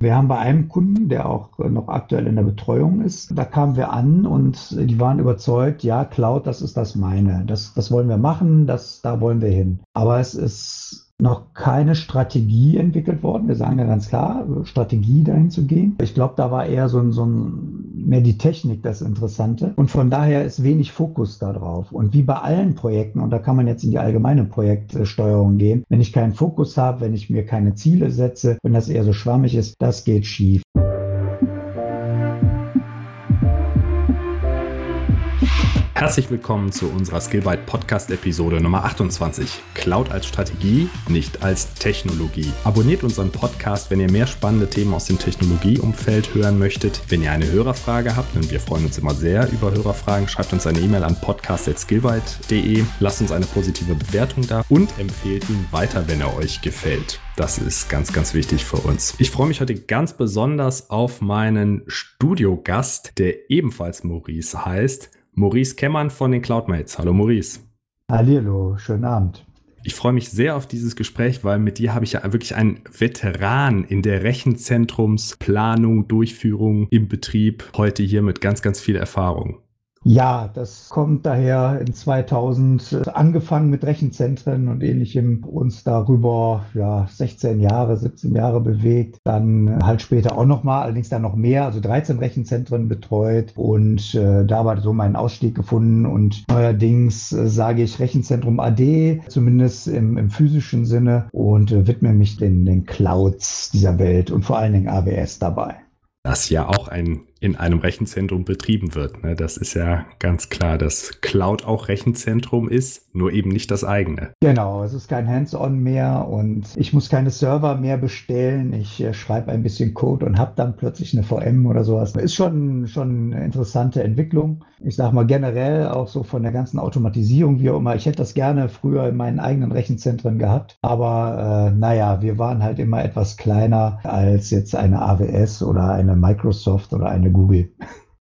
Wir haben bei einem Kunden, der auch noch aktuell in der Betreuung ist, da kamen wir an und die waren überzeugt, ja, Cloud, das ist das meine. Das, das wollen wir machen, das, da wollen wir hin. Aber es ist noch keine Strategie entwickelt worden. Wir sagen ja ganz klar, Strategie dahin zu gehen. Ich glaube, da war eher so ein, so ein, mehr die Technik das Interessante. Und von daher ist wenig Fokus darauf. Und wie bei allen Projekten, und da kann man jetzt in die allgemeine Projektsteuerung gehen, wenn ich keinen Fokus habe, wenn ich mir keine Ziele setze, wenn das eher so schwammig ist, das geht schief. Herzlich willkommen zu unserer Skillbyte Podcast Episode Nummer 28. Cloud als Strategie, nicht als Technologie. Abonniert unseren Podcast, wenn ihr mehr spannende Themen aus dem Technologieumfeld hören möchtet. Wenn ihr eine Hörerfrage habt, und wir freuen uns immer sehr über Hörerfragen, schreibt uns eine E-Mail an podcast.skillbyte.de, lasst uns eine positive Bewertung da und empfehlt ihn weiter, wenn er euch gefällt. Das ist ganz, ganz wichtig für uns. Ich freue mich heute ganz besonders auf meinen Studiogast, der ebenfalls Maurice heißt. Maurice Kemmern von den Cloudmates. Hallo Maurice. Hallo, schönen Abend. Ich freue mich sehr auf dieses Gespräch, weil mit dir habe ich ja wirklich einen Veteran in der Rechenzentrumsplanung, Durchführung im Betrieb, heute hier mit ganz, ganz viel Erfahrung. Ja, das kommt daher in 2000 äh, angefangen mit Rechenzentren und ähnlichem, uns darüber ja 16 Jahre, 17 Jahre bewegt, dann halt später auch nochmal, allerdings dann noch mehr, also 13 Rechenzentren betreut und äh, da war so mein Ausstieg gefunden und neuerdings äh, sage ich Rechenzentrum AD, zumindest im, im physischen Sinne und äh, widme mich den, den Clouds dieser Welt und vor allen Dingen AWS dabei. Das ja auch ein, in einem Rechenzentrum betrieben wird. Ne? Das ist ja ganz klar, dass Cloud auch Rechenzentrum ist, nur eben nicht das eigene. Genau, es ist kein Hands-on mehr und ich muss keine Server mehr bestellen. Ich äh, schreibe ein bisschen Code und habe dann plötzlich eine VM oder sowas. Ist schon, schon eine interessante Entwicklung. Ich sage mal generell auch so von der ganzen Automatisierung, wie auch immer. Ich hätte das gerne früher in meinen eigenen Rechenzentren gehabt, aber äh, naja, wir waren halt immer etwas kleiner als jetzt eine AWS oder eine Microsoft oder eine Google.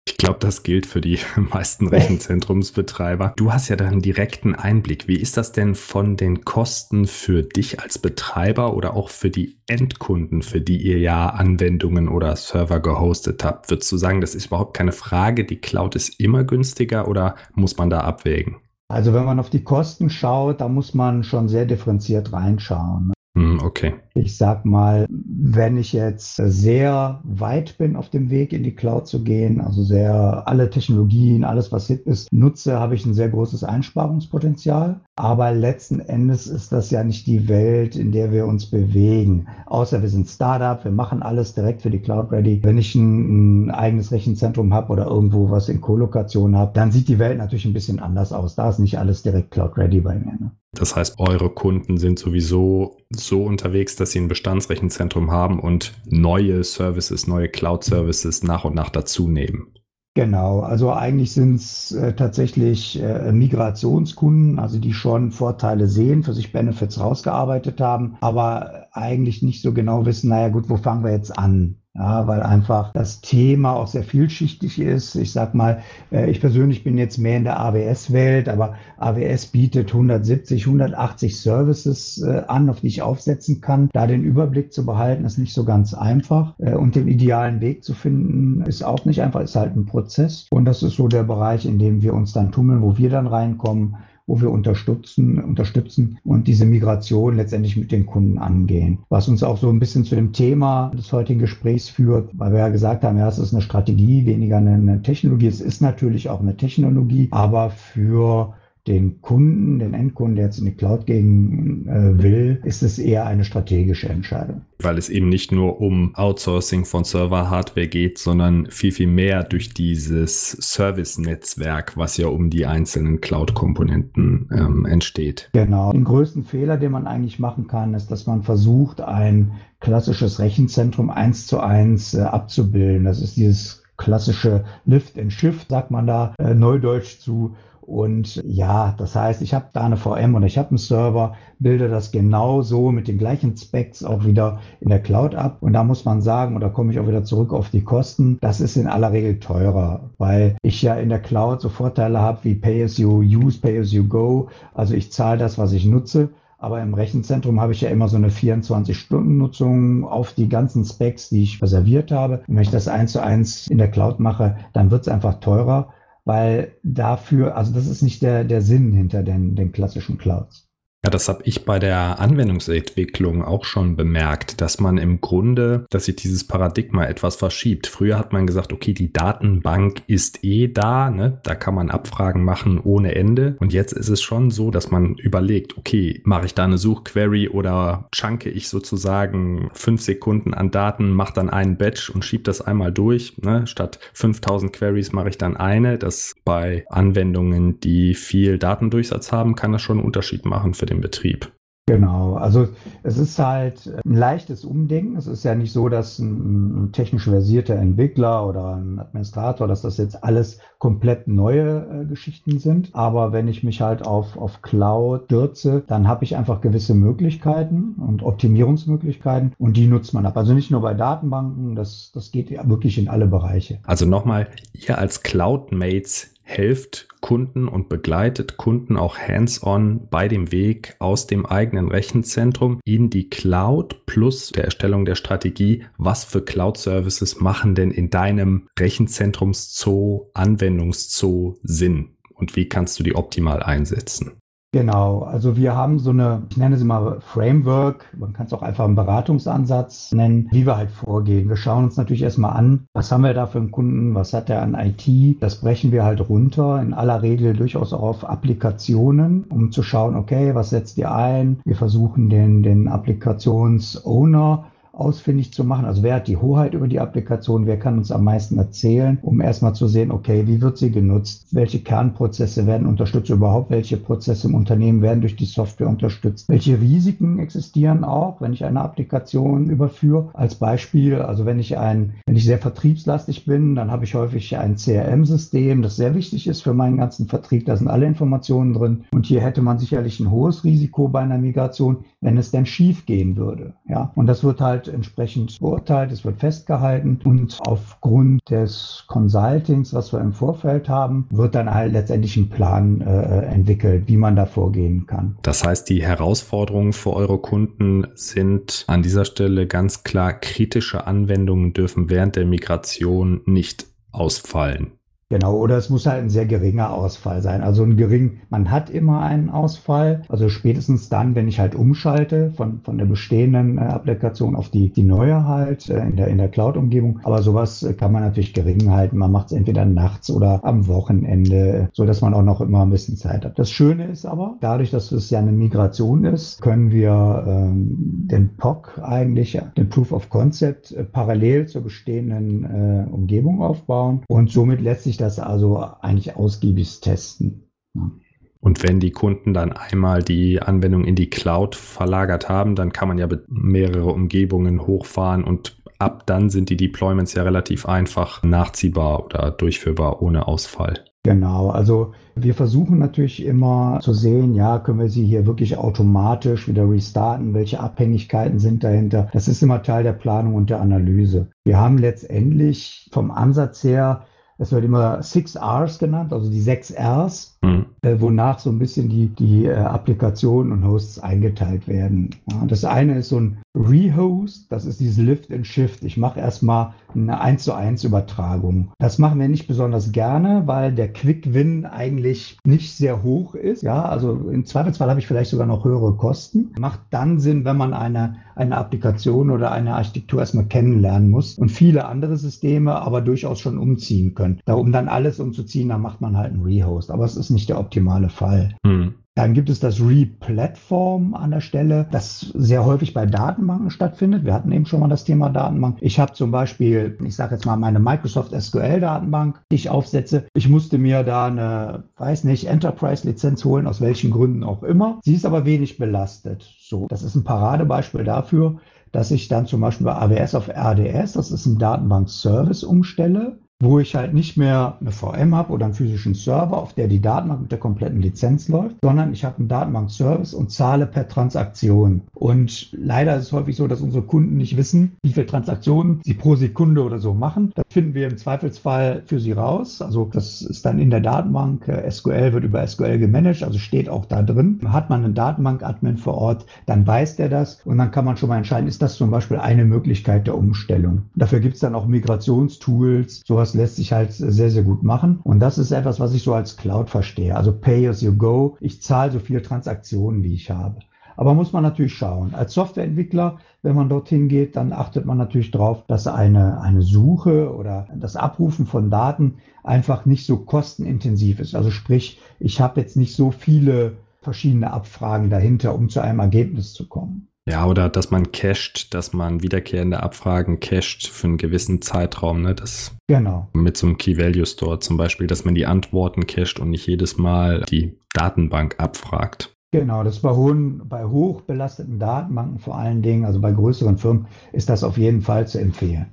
Ich glaube, das gilt für die meisten Rechenzentrumsbetreiber. Du hast ja da einen direkten Einblick. Wie ist das denn von den Kosten für dich als Betreiber oder auch für die Endkunden, für die ihr ja Anwendungen oder Server gehostet habt? Würdest du sagen, das ist überhaupt keine Frage? Die Cloud ist immer günstiger oder muss man da abwägen? Also wenn man auf die Kosten schaut, da muss man schon sehr differenziert reinschauen. Hm, okay. Ich sag mal, wenn ich jetzt sehr weit bin auf dem Weg in die Cloud zu gehen, also sehr alle Technologien, alles was hip ist, nutze, habe ich ein sehr großes Einsparungspotenzial. Aber letzten Endes ist das ja nicht die Welt, in der wir uns bewegen. Außer wir sind Startup, wir machen alles direkt für die Cloud ready. Wenn ich ein, ein eigenes Rechenzentrum habe oder irgendwo was in Kolokation habe, dann sieht die Welt natürlich ein bisschen anders aus. Da ist nicht alles direkt Cloud ready bei mir. Ne? Das heißt, eure Kunden sind sowieso so unterwegs, dass sie ein Bestandsrechenzentrum haben und neue Services, neue Cloud-Services nach und nach dazu nehmen. Genau, also eigentlich sind es äh, tatsächlich äh, Migrationskunden, also die schon Vorteile sehen, für sich Benefits rausgearbeitet haben, aber eigentlich nicht so genau wissen, naja gut, wo fangen wir jetzt an? Ja, weil einfach das Thema auch sehr vielschichtig ist. Ich sag mal, äh, ich persönlich bin jetzt mehr in der AWS-Welt, aber AWS bietet 170, 180 Services äh, an, auf die ich aufsetzen kann. Da den Überblick zu behalten, ist nicht so ganz einfach. Äh, und den idealen Weg zu finden, ist auch nicht einfach, ist halt ein Prozess. Und das ist so der Bereich, in dem wir uns dann tummeln, wo wir dann reinkommen wo wir unterstützen, unterstützen und diese Migration letztendlich mit den Kunden angehen. Was uns auch so ein bisschen zu dem Thema des heutigen Gesprächs führt, weil wir ja gesagt haben, ja, es ist eine Strategie, weniger eine Technologie. Es ist natürlich auch eine Technologie, aber für den Kunden, den Endkunden, der jetzt in die Cloud gehen äh, will, ist es eher eine strategische Entscheidung. Weil es eben nicht nur um Outsourcing von Server-Hardware geht, sondern viel, viel mehr durch dieses Service-Netzwerk, was ja um die einzelnen Cloud-Komponenten ähm, entsteht. Genau. Den größten Fehler, den man eigentlich machen kann, ist, dass man versucht, ein klassisches Rechenzentrum eins zu eins äh, abzubilden. Das ist dieses klassische Lift and Shift, sagt man da äh, neudeutsch zu. Und ja, das heißt, ich habe da eine VM und ich habe einen Server, bilde das genauso mit den gleichen Specs auch wieder in der Cloud ab. Und da muss man sagen, und da komme ich auch wieder zurück auf die Kosten, das ist in aller Regel teurer, weil ich ja in der Cloud so Vorteile habe wie Pay as you use, Pay as you go. Also ich zahle das, was ich nutze Aber im Rechenzentrum habe ich ja immer so eine 24-Stunden-Nutzung auf die ganzen Specs, die ich reserviert habe. Und wenn ich das eins zu eins in der Cloud mache, dann wird es einfach teurer, weil dafür, also das ist nicht der, der Sinn hinter den, den klassischen Clouds. Ja, das habe ich bei der Anwendungsentwicklung auch schon bemerkt, dass man im Grunde, dass sich dieses Paradigma etwas verschiebt. Früher hat man gesagt, okay, die Datenbank ist eh da, ne? da kann man Abfragen machen ohne Ende. Und jetzt ist es schon so, dass man überlegt, okay, mache ich da eine Suchquery oder chunke ich sozusagen fünf Sekunden an Daten, mache dann einen Batch und schiebe das einmal durch. Ne? Statt 5000 Queries mache ich dann eine. Das bei Anwendungen, die viel Datendurchsatz haben, kann das schon einen Unterschied machen für den dem Betrieb. Genau, also es ist halt ein leichtes Umdenken. Es ist ja nicht so, dass ein, technisch versierter Entwickler oder ein Administrator, dass das jetzt alles komplett neue äh, Geschichten sind. Aber wenn ich mich halt auf, auf Cloud stürze, dann habe ich einfach gewisse Möglichkeiten und Optimierungsmöglichkeiten und die nutzt man ab. Also nicht nur bei Datenbanken, das, das geht ja wirklich in alle Bereiche. Also nochmal, ihr als Cloud-Mates helft Kunden und begleitet Kunden auch hands-on bei dem Weg aus dem eigenen Rechenzentrum in die Cloud plus der Erstellung der Strategie. Was für Cloud-Services machen denn in deinem Rechenzentrumszoo, Anwendungszoo Sinn? Und wie kannst du die optimal einsetzen? Genau, also wir haben so eine, ich nenne es immer Framework, man kann es auch einfach einen Beratungsansatz nennen, wie wir halt vorgehen. Wir schauen uns natürlich erstmal an, was haben wir da für einen Kunden, was hat der an IT. Das brechen wir halt runter, in aller Regel durchaus auch auf Applikationen, um zu schauen, okay, was setzt ihr ein? Wir versuchen den, den Applikationsowner ausfindig zu machen. Also wer hat die Hoheit über die Applikation, wer kann uns am meisten erzählen, um erstmal zu sehen, okay, wie wird sie genutzt, welche Kernprozesse werden unterstützt, überhaupt welche Prozesse im Unternehmen werden durch die Software unterstützt, welche Risiken existieren auch, wenn ich eine Applikation überführe. Als Beispiel, also wenn ich ein, wenn ich sehr vertriebslastig bin, dann habe ich häufig ein CRM-System, das sehr wichtig ist für meinen ganzen Vertrieb. Da sind alle Informationen drin. Und hier hätte man sicherlich ein hohes Risiko bei einer Migration, wenn es denn schief gehen würde. Ja, und das wird halt entsprechend beurteilt, es wird festgehalten und aufgrund des Consultings, was wir im Vorfeld haben, wird dann halt letztendlich ein Plan äh, entwickelt, wie man da vorgehen kann. Das heißt, die Herausforderungen für eure Kunden sind an dieser Stelle ganz klar, kritische Anwendungen dürfen während der Migration nicht ausfallen. Genau, oder es muss halt ein sehr geringer Ausfall sein. Also ein gering, man hat immer einen Ausfall. Also spätestens dann, wenn ich halt umschalte von, von der bestehenden äh, Applikation auf die, die neue halt äh, in der, in der Cloud-Umgebung. Aber sowas äh, kann man natürlich gering halten. Man macht es entweder nachts oder am Wochenende, so dass man auch noch immer ein bisschen Zeit hat. Das Schöne ist aber, dadurch, dass es ja eine Migration ist, können wir ähm, den POC eigentlich, den Proof of Concept, äh, parallel zur bestehenden äh, Umgebung aufbauen. Und somit lässt sich sich das also eigentlich ausgiebig testen. Ja. Und wenn die Kunden dann einmal die Anwendung in die Cloud verlagert haben, dann kann man ja mehrere Umgebungen hochfahren und ab dann sind die Deployments ja relativ einfach nachziehbar oder durchführbar ohne Ausfall. Genau, also wir versuchen natürlich immer zu sehen, ja, können wir sie hier wirklich automatisch wieder restarten, welche Abhängigkeiten sind dahinter. Das ist immer Teil der Planung und der Analyse. Wir haben letztendlich vom Ansatz her es wird immer Six Rs genannt, also die sechs Rs, mhm. äh, wonach so ein bisschen die, die äh, Applikationen und Hosts eingeteilt werden. Ja, das eine ist so ein Rehost, das ist dieses Lift and Shift. Ich mache erstmal eine 1 zu 1 Übertragung. Das machen wir nicht besonders gerne, weil der Quick Win eigentlich nicht sehr hoch ist. Ja, also im Zweifelsfall habe ich vielleicht sogar noch höhere Kosten. Macht dann Sinn, wenn man eine, eine Applikation oder eine Architektur erstmal kennenlernen muss und viele andere Systeme aber durchaus schon umziehen können. Da, um dann alles umzuziehen, dann macht man halt einen Rehost. Aber es ist nicht der optimale Fall. Hm. Dann gibt es das Replatform an der Stelle, das sehr häufig bei Datenbanken stattfindet. Wir hatten eben schon mal das Thema Datenbank. Ich habe zum Beispiel, ich sage jetzt mal meine Microsoft SQL-Datenbank, die ich aufsetze. Ich musste mir da eine, weiß nicht, Enterprise-Lizenz holen, aus welchen Gründen auch immer. Sie ist aber wenig belastet. So, das ist ein Paradebeispiel dafür, dass ich dann zum Beispiel bei AWS auf RDS, das ist ein Datenbank-Service, umstelle wo ich halt nicht mehr eine VM habe oder einen physischen Server, auf der die Datenbank mit der kompletten Lizenz läuft, sondern ich habe einen Datenbank-Service und zahle per Transaktion. Und leider ist es häufig so, dass unsere Kunden nicht wissen, wie viele Transaktionen sie pro Sekunde oder so machen. Das finden wir im Zweifelsfall für sie raus. Also das ist dann in der Datenbank. SQL wird über SQL gemanagt, also steht auch da drin. Hat man einen Datenbank-Admin vor Ort, dann weiß der das und dann kann man schon mal entscheiden, ist das zum Beispiel eine Möglichkeit der Umstellung. Dafür gibt es dann auch Migrationstools. Sowas lässt sich halt sehr, sehr gut machen. Und das ist etwas, was ich so als Cloud verstehe. Also Pay as you go. Ich zahle so viele Transaktionen, wie ich habe. Aber muss man natürlich schauen. Als Softwareentwickler, wenn man dorthin geht, dann achtet man natürlich darauf, dass eine, eine Suche oder das Abrufen von Daten einfach nicht so kostenintensiv ist. Also sprich, ich habe jetzt nicht so viele verschiedene Abfragen dahinter, um zu einem Ergebnis zu kommen. Ja, oder dass man cached, dass man wiederkehrende Abfragen cached für einen gewissen Zeitraum, ne? Das genau. Mit so einem Key Value Store zum Beispiel, dass man die Antworten cached und nicht jedes Mal die Datenbank abfragt. Genau, das bei hohen, bei hoch belasteten Datenbanken vor allen Dingen, also bei größeren Firmen, ist das auf jeden Fall zu empfehlen.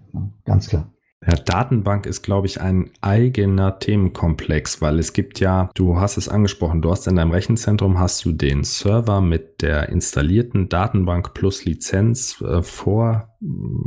Ganz klar. Ja, Datenbank ist, glaube ich, ein eigener Themenkomplex, weil es gibt ja, du hast es angesprochen, du hast in deinem Rechenzentrum hast du den Server mit der installierten Datenbank plus Lizenz äh, vor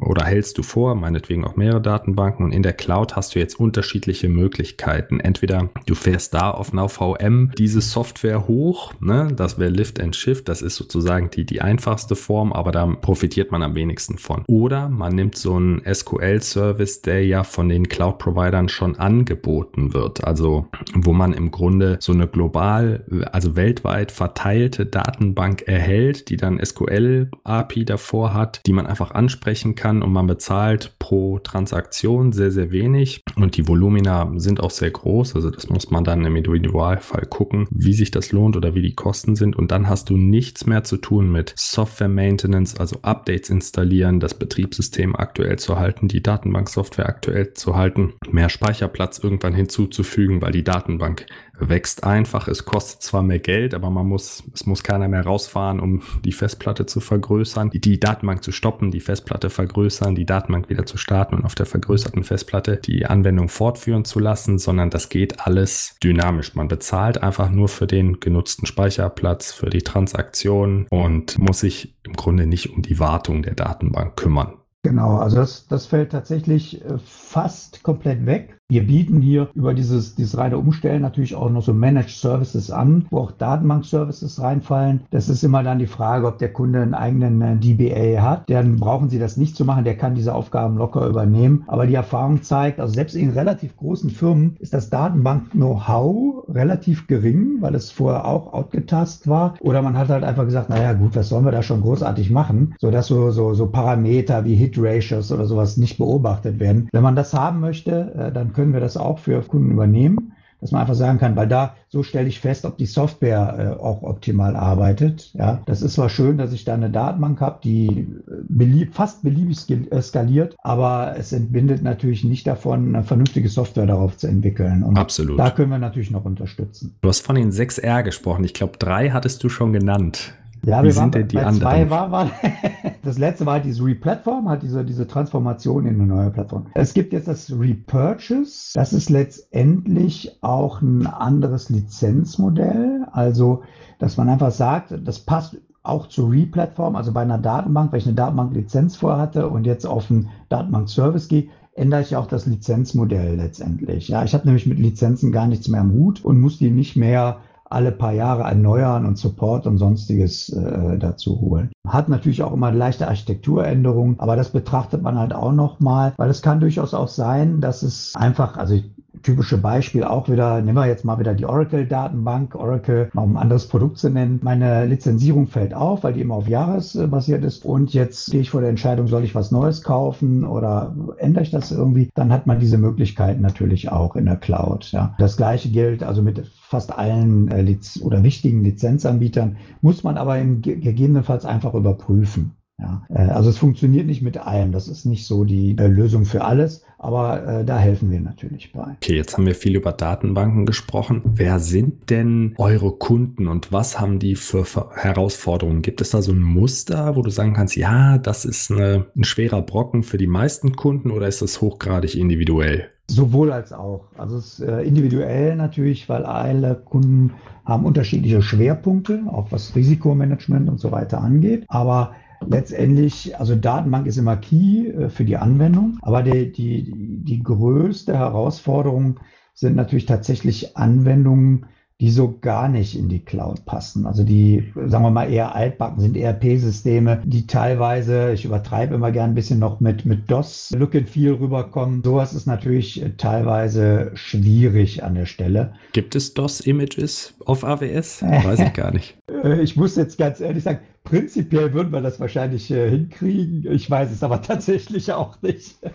oder hältst du vor, meinetwegen auch mehrere Datenbanken und in der Cloud hast du jetzt unterschiedliche Möglichkeiten. Entweder du fährst da auf einer VM diese Software hoch, ne? das wäre Lift and Shift, das ist sozusagen die, die einfachste Form, aber da profitiert man am wenigsten von. Oder man nimmt so einen SQL-Service, der ja von den Cloud-Providern schon angeboten wird, also wo man im Grunde so eine global, also weltweit verteilte Datenbank erhält, die dann SQL-API davor hat, die man einfach anspricht ansprechen kann und man bezahlt pro Transaktion sehr, sehr wenig und die Volumina sind auch sehr groß. Also das muss man dann im Individualfall gucken, wie sich das lohnt oder wie die Kosten sind und dann hast du nichts mehr zu tun mit Software Maintenance, also Updates installieren, das Betriebssystem aktuell zu halten, die Datenbanksoftware aktuell zu halten, mehr Speicherplatz irgendwann hinzuzufügen, weil die Datenbank wächst einfach. Es kostet zwar mehr Geld, aber man muss, es muss keiner mehr rausfahren, um die Festplatte zu vergrößern, die Datenbank zu stoppen, die Festplatte vergrößern, die Datenbank wieder zu starten und auf der vergrößerten Festplatte die Anwendung fortführen zu lassen, sondern das geht alles dynamisch. Man bezahlt einfach nur für den genutzten Speicherplatz, für die Transaktion und muss sich im Grunde nicht um die Wartung der Datenbank kümmern. Genau, also das, das fällt tatsächlich äh, fast komplett weg. Wir bieten hier über dieses, dieses reine Umstellen natürlich auch noch so Managed Services an, wo auch Datenbank-Services reinfallen. Das ist immer dann die Frage, ob der Kunde einen eigenen äh, DBA hat. Dann brauchen Sie das nicht zu machen. Der kann diese Aufgaben locker übernehmen. Aber die Erfahrung zeigt, also selbst in relativ großen Firmen ist das Datenbank-Know-how relativ gering, weil es vorher auch outgetast war. Oder man hat halt einfach gesagt, naja gut, was sollen wir da schon großartig machen, sodass so, so, so Parameter wie Hit-Ratios oder sowas nicht beobachtet werden. Wenn man das haben möchte, äh, dann können wir das auch für Kunden übernehmen, dass man einfach sagen kann, weil da so stelle ich fest, ob die Software äh, auch optimal arbeitet. Ja, das ist zwar schön, dass ich da eine Datenbank habe, die äh, belieb, fast beliebig äh, skaliert, aber es entbindet natürlich nicht davon, eine vernünftige Software darauf zu entwickeln. Und Absolut. Da können wir natürlich noch unterstützen. Du hast von den 6R gesprochen. Ich glaube, drei hattest du schon genannt. Ja, Wie wir sind denn die anderen? War, war das letzte war halt diese Replatform, halt diese, diese Transformation in eine neue Plattform. Es gibt jetzt das Repurchase. Das ist letztendlich auch ein anderes Lizenzmodell. Also, dass man einfach sagt, das passt auch zur Replatform, also bei einer Datenbank, weil ich eine Datenbank-Lizenz vorher hatte und jetzt auf einen Datenbank-Service gehe, ändere ich auch das Lizenzmodell letztendlich. Ja, ich habe nämlich mit Lizenzen gar nichts mehr am Hut und muss die nicht mehr alle paar Jahre erneuern und Support und sonstiges äh, dazu holen. Hat natürlich auch immer leichte Architekturänderungen, aber das betrachtet man halt auch nochmal, weil es kann durchaus auch sein, dass es einfach, also ich typische Beispiel auch wieder, nehmen wir jetzt mal wieder die Oracle-Datenbank, Oracle, mal um ein anderes Produkt zu nennen. Meine Lizenzierung fällt auf, weil die immer auf Jahres basiert ist. Und jetzt stehe ich vor der Entscheidung, soll ich was Neues kaufen oder ändere ich das irgendwie? Dann hat man diese Möglichkeiten natürlich auch in der Cloud. Ja. Das gleiche gilt also mit fast allen äh, oder wichtigen Lizenzanbietern, muss man aber in, gegebenenfalls einfach überprüfen. Ja, äh, also es funktioniert nicht mit allem. Das ist nicht so die äh, Lösung für alles, aber äh, da helfen wir natürlich bei. Okay, jetzt haben wir viel über Datenbanken gesprochen. Wer sind denn eure Kunden und was haben die für Herausforderungen? Gibt es da so ein Muster, wo du sagen kannst, ja, das ist eine, ein schwerer Brocken für die meisten Kunden oder ist das hochgradig individuell? Sowohl als auch. Also es ist äh, individuell natürlich, weil alle Kunden haben unterschiedliche Schwerpunkte, auch was Risikomanagement und so weiter angeht. Aber letztendlich, also Datenbank ist immer key äh, für die Anwendung, aber die, die, die größte Herausforderung sind natürlich tatsächlich Anwendungen, die so gar nicht in die Cloud passen. Also die, sagen wir mal, eher altbacken sind ERP-Systeme, die teilweise, ich übertreibe immer gern ein bisschen noch mit, mit DOS-Look and Feel rüberkommen. Sowas ist natürlich teilweise schwierig an der Stelle. Gibt es DOS-Images auf AWS? Weiß ich gar nicht. Äh, ich muss jetzt ganz ehrlich sagen, Prinzipiell würden wir das wahrscheinlich äh, hinkriegen. Ich weiß es aber tatsächlich auch nicht.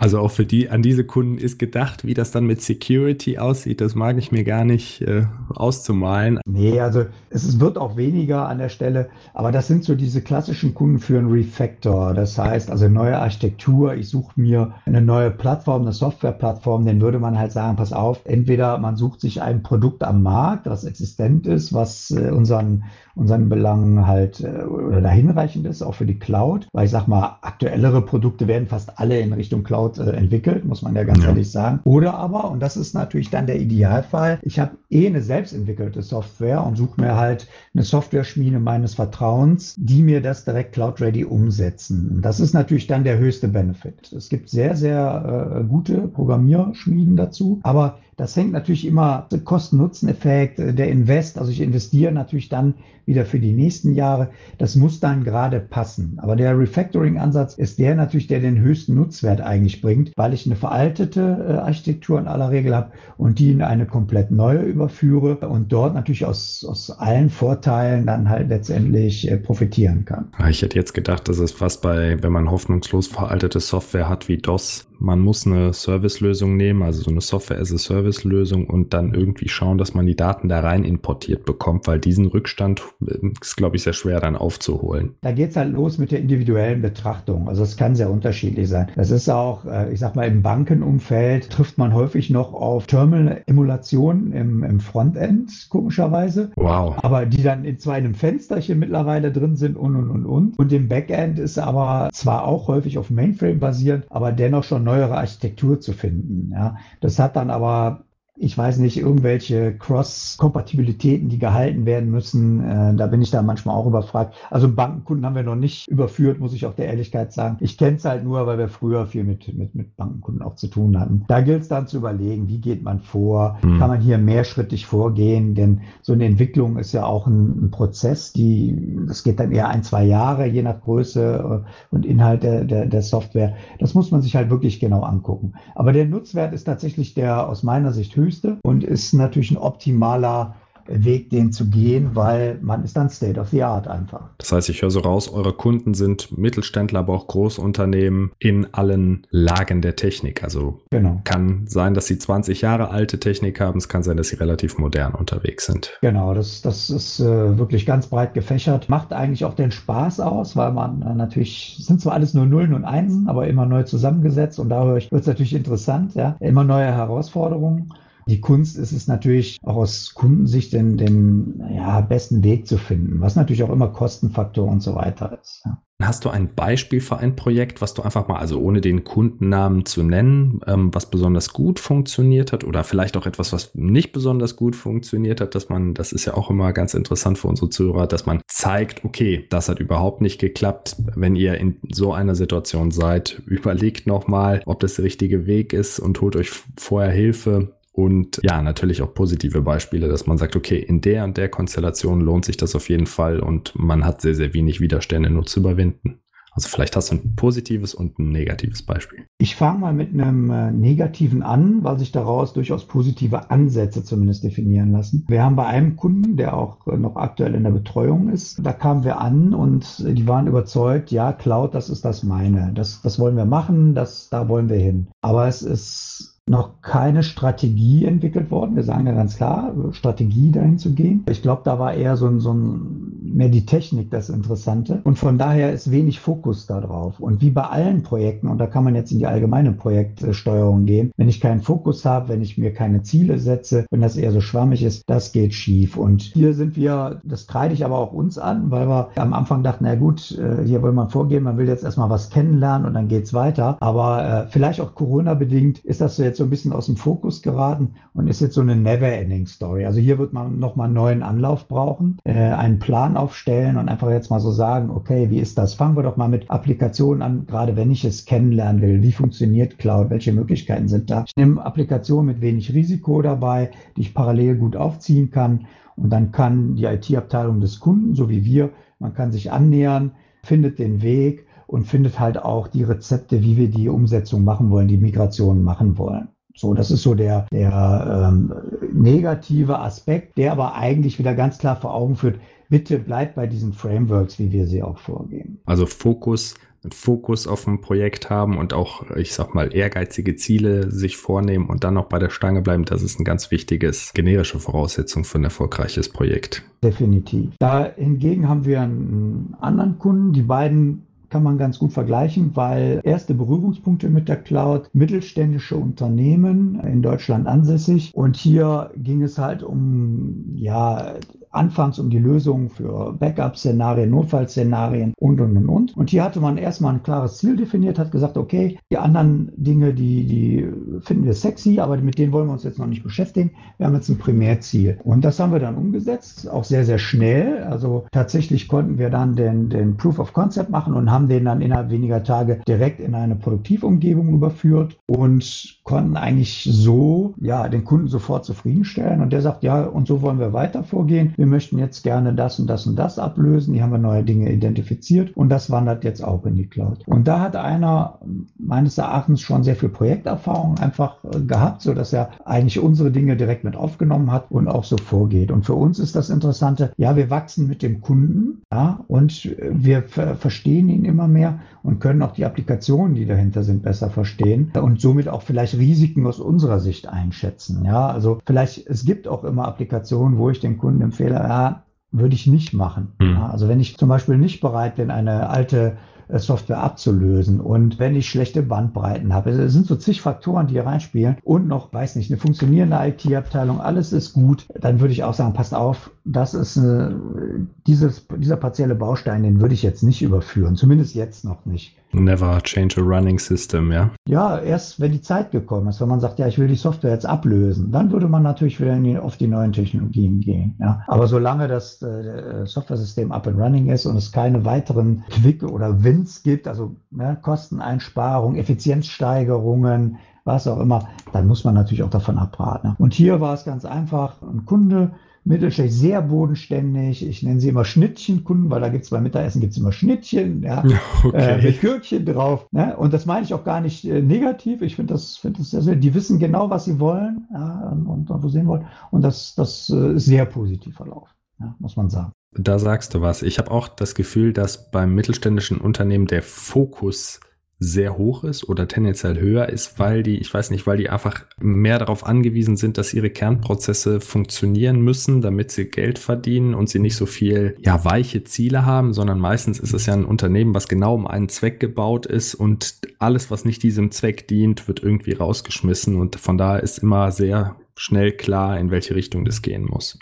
Also auch für die, an diese Kunden ist gedacht, wie das dann mit Security aussieht. Das mag ich mir gar nicht äh, auszumalen. Nee, also es wird auch weniger an der Stelle. Aber das sind so diese klassischen Kunden für einen Refactor. Das heißt also neue Architektur. Ich suche mir eine neue Plattform, eine Softwareplattform. Den würde man halt sagen, pass auf, entweder man sucht sich ein Produkt am Markt, das existent ist, was äh, unseren, unseren Belangen halt äh, oder da hinreichend ist, auch für die Cloud. Weil ich sag mal, aktuellere Produkte werden fast alle in Richtung Cloud äh, entwickelt, muss man ja ganz ja. ehrlich sagen. Oder aber, und das ist natürlich dann der Idealfall, ich habe eh eine selbstentwickelte Software und suche mir halt eine Software-Schmiede meines Vertrauens, die mir das direkt Cloud-ready umsetzen. Und das ist natürlich dann der höchste Benefit. Es gibt sehr, sehr äh, gute Programmierschmieden dazu, aber das hängt natürlich immer Kosten-Nutzen-Effekt, äh, der Invest. Also ich investiere natürlich dann wieder für die nächsten Jahre. Das muss dann gerade passen. Aber der Refactoring-Ansatz ist der natürlich, der den höchsten Nutzwert eigentlich bringt, weil ich eine veraltete äh, Architektur in aller Regel habe und die in eine komplett neue überführe und dort natürlich aus, aus allen Vorteilen dann halt letztendlich äh, profitieren kann. Ah, ich hätte jetzt gedacht, dass es fast bei, wenn man hoffnungslos veraltete Software hat wie DOS, man muss eine Servicelösung nehmen, also so eine Software-as-a-Service-Lösung und dann irgendwie schauen, dass man die Daten da rein importiert bekommt, weil diesen Rückstand äh, ist, glaube ich, sehr schwer dann aufzuholen. Da geht es halt los mit der individuellen Betrachtung. Also es kann sehr unterschiedlich sein. Das ist auch, äh, ich sag mal, im Bankenumfeld trifft man häufig noch auf Terminal-Emulationen im, im Frontend, komischerweise. Wow. Aber die dann in zwar einem Fensterchen mittlerweile drin sind und und und und. Und im Backend ist aber zwar auch häufig auf Mainframe basierend, aber dennoch schon neuere Architektur zu finden. Ja. Das hat dann aber ich weiß nicht, irgendwelche Cross-Kompatibilitäten, die gehalten werden müssen. Äh, da bin ich da manchmal auch überfragt. Also Bankenkunden haben wir noch nicht überführt, muss ich auch der Ehrlichkeit sagen. Ich kenne es halt nur, weil wir früher viel mit, mit, mit Bankenkunden auch zu tun hatten. Da gilt es dann zu überlegen, wie geht man vor? Mhm. Kann man hier mehrschrittig vorgehen? Denn so eine Entwicklung ist ja auch ein, ein, Prozess, die, das geht dann eher ein, zwei Jahre, je nach Größe äh, und Inhalt der, der, der Software. Das muss man sich halt wirklich genau angucken. Aber der Nutzwert ist tatsächlich der aus meiner Sicht höher Wüste und ist natürlich ein optimaler Weg, den zu gehen, weil man ist dann State of the Art einfach. Das heißt, ich höre so raus, eure Kunden sind Mittelständler, aber auch Großunternehmen in allen Lagen der Technik. Also genau. kann sein, dass sie 20 Jahre alte Technik haben, es kann sein, dass sie relativ modern unterwegs sind. Genau, das, das ist äh, wirklich ganz breit gefächert. Macht eigentlich auch den Spaß aus, weil man äh, natürlich, sind zwar alles nur Nullen und Einsen, aber immer neu zusammengesetzt und dadurch wird es natürlich interessant, ja, immer neue Herausforderungen. Die Kunst ist es natürlich auch aus Kundensicht den, den ja, besten Weg zu finden, was natürlich auch immer Kostenfaktor und so weiter ist. Ja. Hast du ein Beispiel für ein Projekt, was du einfach mal, also ohne den Kundennamen zu nennen, ähm, was besonders gut funktioniert hat oder vielleicht auch etwas, was nicht besonders gut funktioniert hat, dass man, das ist ja auch immer ganz interessant für unsere Zuhörer, dass man zeigt, okay, das hat überhaupt nicht geklappt. Wenn ihr in so einer Situation seid, überlegt nochmal, ob das der richtige Weg ist und holt euch vorher Hilfe und ja, natürlich auch positive Beispiele, dass man sagt, okay, in der und der Konstellation lohnt sich das auf jeden Fall und man hat sehr, sehr wenig Widerstände nur zu überwinden. Also vielleicht hast du ein positives und ein negatives Beispiel. Ich fange mal mit einem äh, negativen an, weil sich daraus durchaus positive Ansätze zumindest definieren lassen. Wir haben bei einem Kunden, der auch äh, noch aktuell in der Betreuung ist, da kamen wir an und die waren überzeugt, ja, Cloud, das ist das meine. Das, das wollen wir machen, das, da wollen wir hin. Aber es ist noch keine Strategie entwickelt worden. Wir sagen ja ganz klar, Strategie dahin zu gehen. Ich glaube, da war eher so ein, so ein, mehr die Technik das Interessante. Und von daher ist wenig Fokus darauf. Und wie bei allen Projekten, und da kann man jetzt in die allgemeine Projektsteuerung gehen, wenn ich keinen Fokus habe, wenn ich mir keine Ziele setze, wenn das eher so schwammig ist, das geht schief. Und hier sind wir, das kreide ich aber auch uns an, weil wir am Anfang dachten, na gut, äh, hier will man vorgehen, man will jetzt erstmal was kennenlernen und dann geht's weiter. Aber äh, vielleicht auch Corona-bedingt ist das jetzt so ein bisschen aus dem Fokus geraten und ist jetzt so eine Never-Ending-Story. Also hier wird man nochmal einen neuen Anlauf brauchen, äh, einen Plan aufstellen und einfach jetzt mal so sagen, okay, wie ist das? Fangen wir doch mal mit Applikationen an, gerade wenn ich es kennenlernen will. Wie funktioniert Cloud? Welche Möglichkeiten sind da? Ich nehme Applikationen mit wenig Risiko dabei, die ich parallel gut aufziehen kann. Und dann kann die IT-Abteilung des Kunden, so wie wir, man kann sich annähern, findet den Weg und findet halt auch die Rezepte, wie wir die Umsetzung machen wollen, die Migration machen wollen. So, das ist so der, der ähm, negative Aspekt, der aber eigentlich wieder ganz klar vor Augen führt, bitte bleibt bei diesen Frameworks, wie wir sie auch vorgeben. Also Fokus, Fokus auf ein Projekt haben und auch, ich sag mal, ehrgeizige Ziele sich vornehmen und dann noch bei der Stange bleiben, das ist ein ganz wichtiges generische Voraussetzung für ein erfolgreiches Projekt. Definitiv. Da hingegen haben wir einen anderen Kunden, die beiden kann man ganz gut vergleichen, weil erste Berührungspunkte mit der Cloud, mittelständische Unternehmen in Deutschland ansässig. Und hier ging es halt um, ja, anfangs um die Lösung für Backup-Szenarien, Notfallszenarien und, und, und, und. Und hier hatte man erstmal ein klares Ziel definiert, hat gesagt, okay, die anderen Dinge, die, die finden wir sexy, aber mit denen wollen wir uns jetzt noch nicht beschäftigen. Wir haben jetzt ein Primärziel. Und das haben wir dann umgesetzt, auch sehr, sehr schnell. Also tatsächlich konnten wir dann den, den Proof of Concept machen und haben den dann innerhalb weniger Tage direkt in eine Produktivumgebung überführt und konnten eigentlich so, ja, den Kunden sofort zufriedenstellen. Und der sagt, ja, und so wollen wir weiter vorgehen wir möchten jetzt gerne das und das und das ablösen. Hier haben wir neue Dinge identifiziert und das wandert jetzt auch in die Cloud. Und da hat einer meines Erachtens schon sehr viel Projekterfahrung einfach äh, gehabt, so dass er eigentlich unsere Dinge direkt mit aufgenommen hat und auch so vorgeht. Und für uns ist das Interessante, ja, wir wachsen mit dem Kunden, ja, und wir verstehen ihn immer mehr und können auch die Applikationen, die dahinter sind, besser verstehen und somit auch vielleicht Risiken aus unserer Sicht einschätzen. Ja, also vielleicht, es gibt auch immer Applikationen, wo ich den Kunden empfehle, ja, würde ich nicht machen. Mhm. Ja, also wenn ich zum Beispiel nicht bereit bin, eine alte äh, Software abzulösen. Und wenn ich schlechte Bandbreiten habe, es sind so zig Faktoren, die hier reinspielen und noch, weiß nicht, eine funktionierende IT-Abteilung, alles ist gut, dann würde ich auch sagen, passt auf, das ist eine, dieses, dieser partielle Baustein, den würde ich jetzt nicht überführen, zumindest jetzt noch nicht. Never change a running system, ja? Ja, erst wenn die Zeit gekommen ist, wenn man sagt, ja, ich will die Software jetzt ablösen, dann würde man natürlich wieder die, auf die neuen Technologien gehen. Ja? Aber solange das äh, Software-System up and running ist und es keine weiteren Quick- oder Wins gibt, also ne, Kosteneinsparung, Effizienzsteigerungen, was auch immer, dann muss man natürlich auch davon abraten. Und hier war es ganz einfach, ein Kunde Mittelständlich sehr bodenständig. Ich nenne sie immer Schnittchenkunden, weil da gibt es beim Mittagessen gibt's immer Schnittchen, ja, okay. äh, mit Gürkchen drauf. Ne? Und das meine ich auch gar nicht äh, negativ. Ich finde das, finde das sehr, sehr, die wissen genau, was sie wollen ja, und, und wo sie wollen. Und das, das äh, ist sehr positiv verlaufen, ja, muss man sagen. Da sagst du was. Ich habe auch das Gefühl, dass beim mittelständischen Unternehmen der Fokus sehr hoch ist oder tendenziell höher ist, weil die, ich weiß nicht, weil die einfach mehr darauf angewiesen sind, dass ihre Kernprozesse funktionieren müssen, damit sie Geld verdienen und sie nicht so viel, ja, weiche Ziele haben, sondern meistens ist es ja ein Unternehmen, was genau um einen Zweck gebaut ist und alles, was nicht diesem Zweck dient, wird irgendwie rausgeschmissen und von daher ist immer sehr schnell klar, in welche Richtung das gehen muss.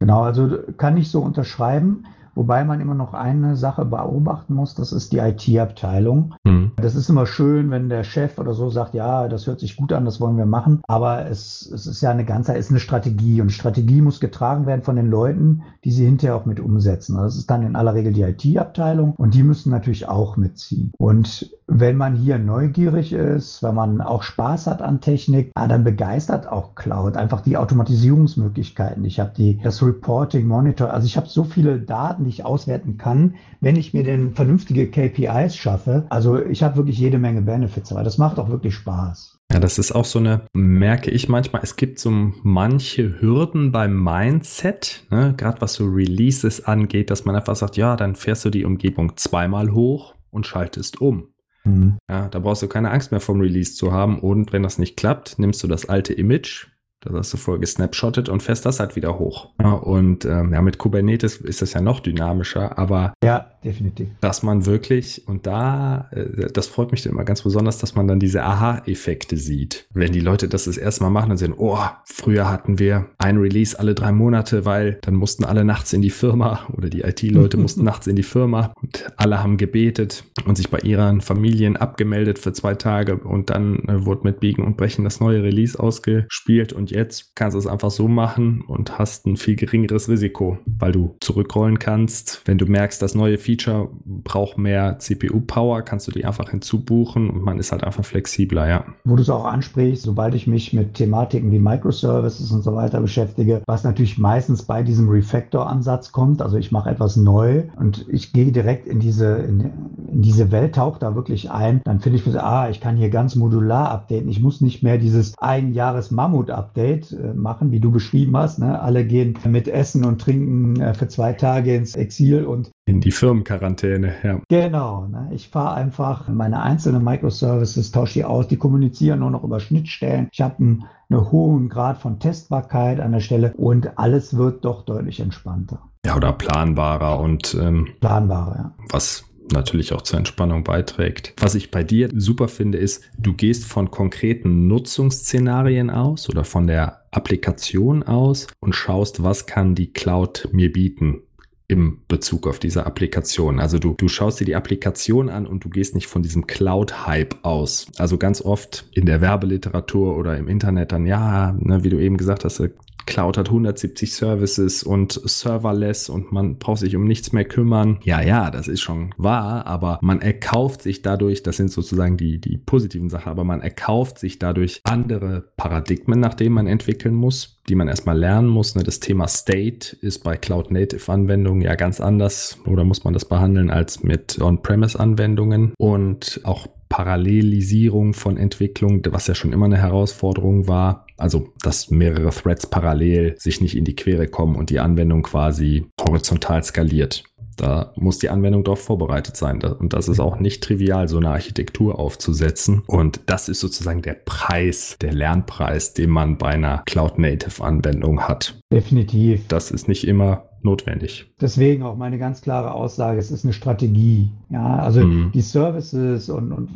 Genau, also kann ich so unterschreiben. Wobei man immer noch eine Sache beobachten muss, das ist die IT-Abteilung. Mhm. Das ist immer schön, wenn der Chef oder so sagt, ja, das hört sich gut an, das wollen wir machen. Aber es, es ist ja eine ganze, ist eine Strategie und Strategie muss getragen werden von den Leuten, die sie hinterher auch mit umsetzen. Das ist dann in aller Regel die IT-Abteilung und die müssen natürlich auch mitziehen. Und wenn man hier neugierig ist, wenn man auch Spaß hat an Technik, ah, dann begeistert auch Cloud einfach die Automatisierungsmöglichkeiten. Ich habe die das Reporting, Monitor, also ich habe so viele Daten, die ich auswerten kann, wenn ich mir denn vernünftige KPIs schaffe. Also ich habe wirklich jede Menge Benefits, aber das macht auch wirklich Spaß. Ja, das ist auch so eine, merke ich manchmal, es gibt so manche Hürden beim Mindset, ne, gerade was so Releases angeht, dass man einfach sagt, ja, dann fährst du die Umgebung zweimal hoch und schaltest um. Mhm. Ja, da brauchst du keine Angst mehr vom Release zu haben. Und wenn das nicht klappt, nimmst du das alte Image, das hast du voll gesnapshottet und fährst das halt wieder hoch. Ja, und ähm, ja, mit Kubernetes ist das ja noch dynamischer, aber ja, definitiv. Dass man wirklich, und da, äh, das freut mich immer ganz besonders, dass man dann diese Aha-Effekte sieht. Wenn die Leute das das erste Mal machen und sehen, oh, früher hatten wir ein Release alle drei Monate, weil dann mussten alle nachts in die Firma oder die IT-Leute mussten nachts in die Firma und alle haben gebetet und sich bei ihren Familien abgemeldet für zwei Tage und dann äh, wurde mit Biegen und Brechen das neue Release ausgespielt und jetzt kannst du es einfach so machen und hast ein viel geringeres Risiko, weil du zurückrollen kannst. Wenn du merkst, das neue Feature braucht mehr CPU-Power, kannst du die einfach hinzubuchen und man ist halt einfach flexibler, ja. Wo du es auch ansprichst, sobald ich mich mit Thematiken wie Microservices und so weiter beschäftige, was natürlich meistens bei diesem Refactor-Ansatz kommt, also ich mache etwas neu und ich gehe direkt in diese, in, in diese Welt, tauche da wirklich ein, dann finde ich, ah, ich kann hier ganz modular updaten. Ich muss nicht mehr dieses ein Jahres Mammut-Update Update äh, machen, wie du beschrieben hast. Ne? Alle gehen mit Essen und Trinken äh, für zwei Tage ins Exil und in die Firmenquarantäne, ja. Genau. Ne? Ich fahre einfach meine einzelnen Microservices, tausche die aus, die kommunizieren nur noch über Schnittstellen. Ich habe einen, einen hohen Grad von Testbarkeit an der Stelle und alles wird doch deutlich entspannter. Ja, oder planbarer und ähm, planbarer, ja. Was natürlich auch zur Entspannung beiträgt. Was ich bei dir super finde, ist, du gehst von konkreten Nutzungsszenarien aus oder von der Applikation aus und schaust, was kann die Cloud mir bieten im Bezug auf diese Applikation. Also du, du schaust dir die Applikation an und du gehst nicht von diesem Cloud-Hype aus. Also ganz oft in der Werbeliteratur oder im Internet dann, ja, ne, wie du eben gesagt hast, Cloud hat 170 Services und serverless und man braucht sich um nichts mehr kümmern. Ja, ja, das ist schon wahr, aber man erkauft sich dadurch, das sind sozusagen die, die positiven Sachen, aber man erkauft sich dadurch andere Paradigmen, nach denen man entwickeln muss, die man erstmal lernen muss. Ne? Das Thema State ist bei Cloud-Native-Anwendungen ja ganz anders oder muss man das behandeln als mit On-Premise-Anwendungen und auch Parallelisierung von Entwicklung, was ja schon immer eine Herausforderung war. Also, dass mehrere Threads parallel sich nicht in die Quere kommen und die Anwendung quasi horizontal skaliert. Da muss die Anwendung darauf vorbereitet sein. Und das ist auch nicht trivial, so eine Architektur aufzusetzen. Und das ist sozusagen der Preis, der Lernpreis, den man bei einer Cloud-Native-Anwendung hat. Definitiv. Das ist nicht immer notwendig. Deswegen auch meine ganz klare Aussage, es ist eine Strategie. Ja, also mhm. die Services und, und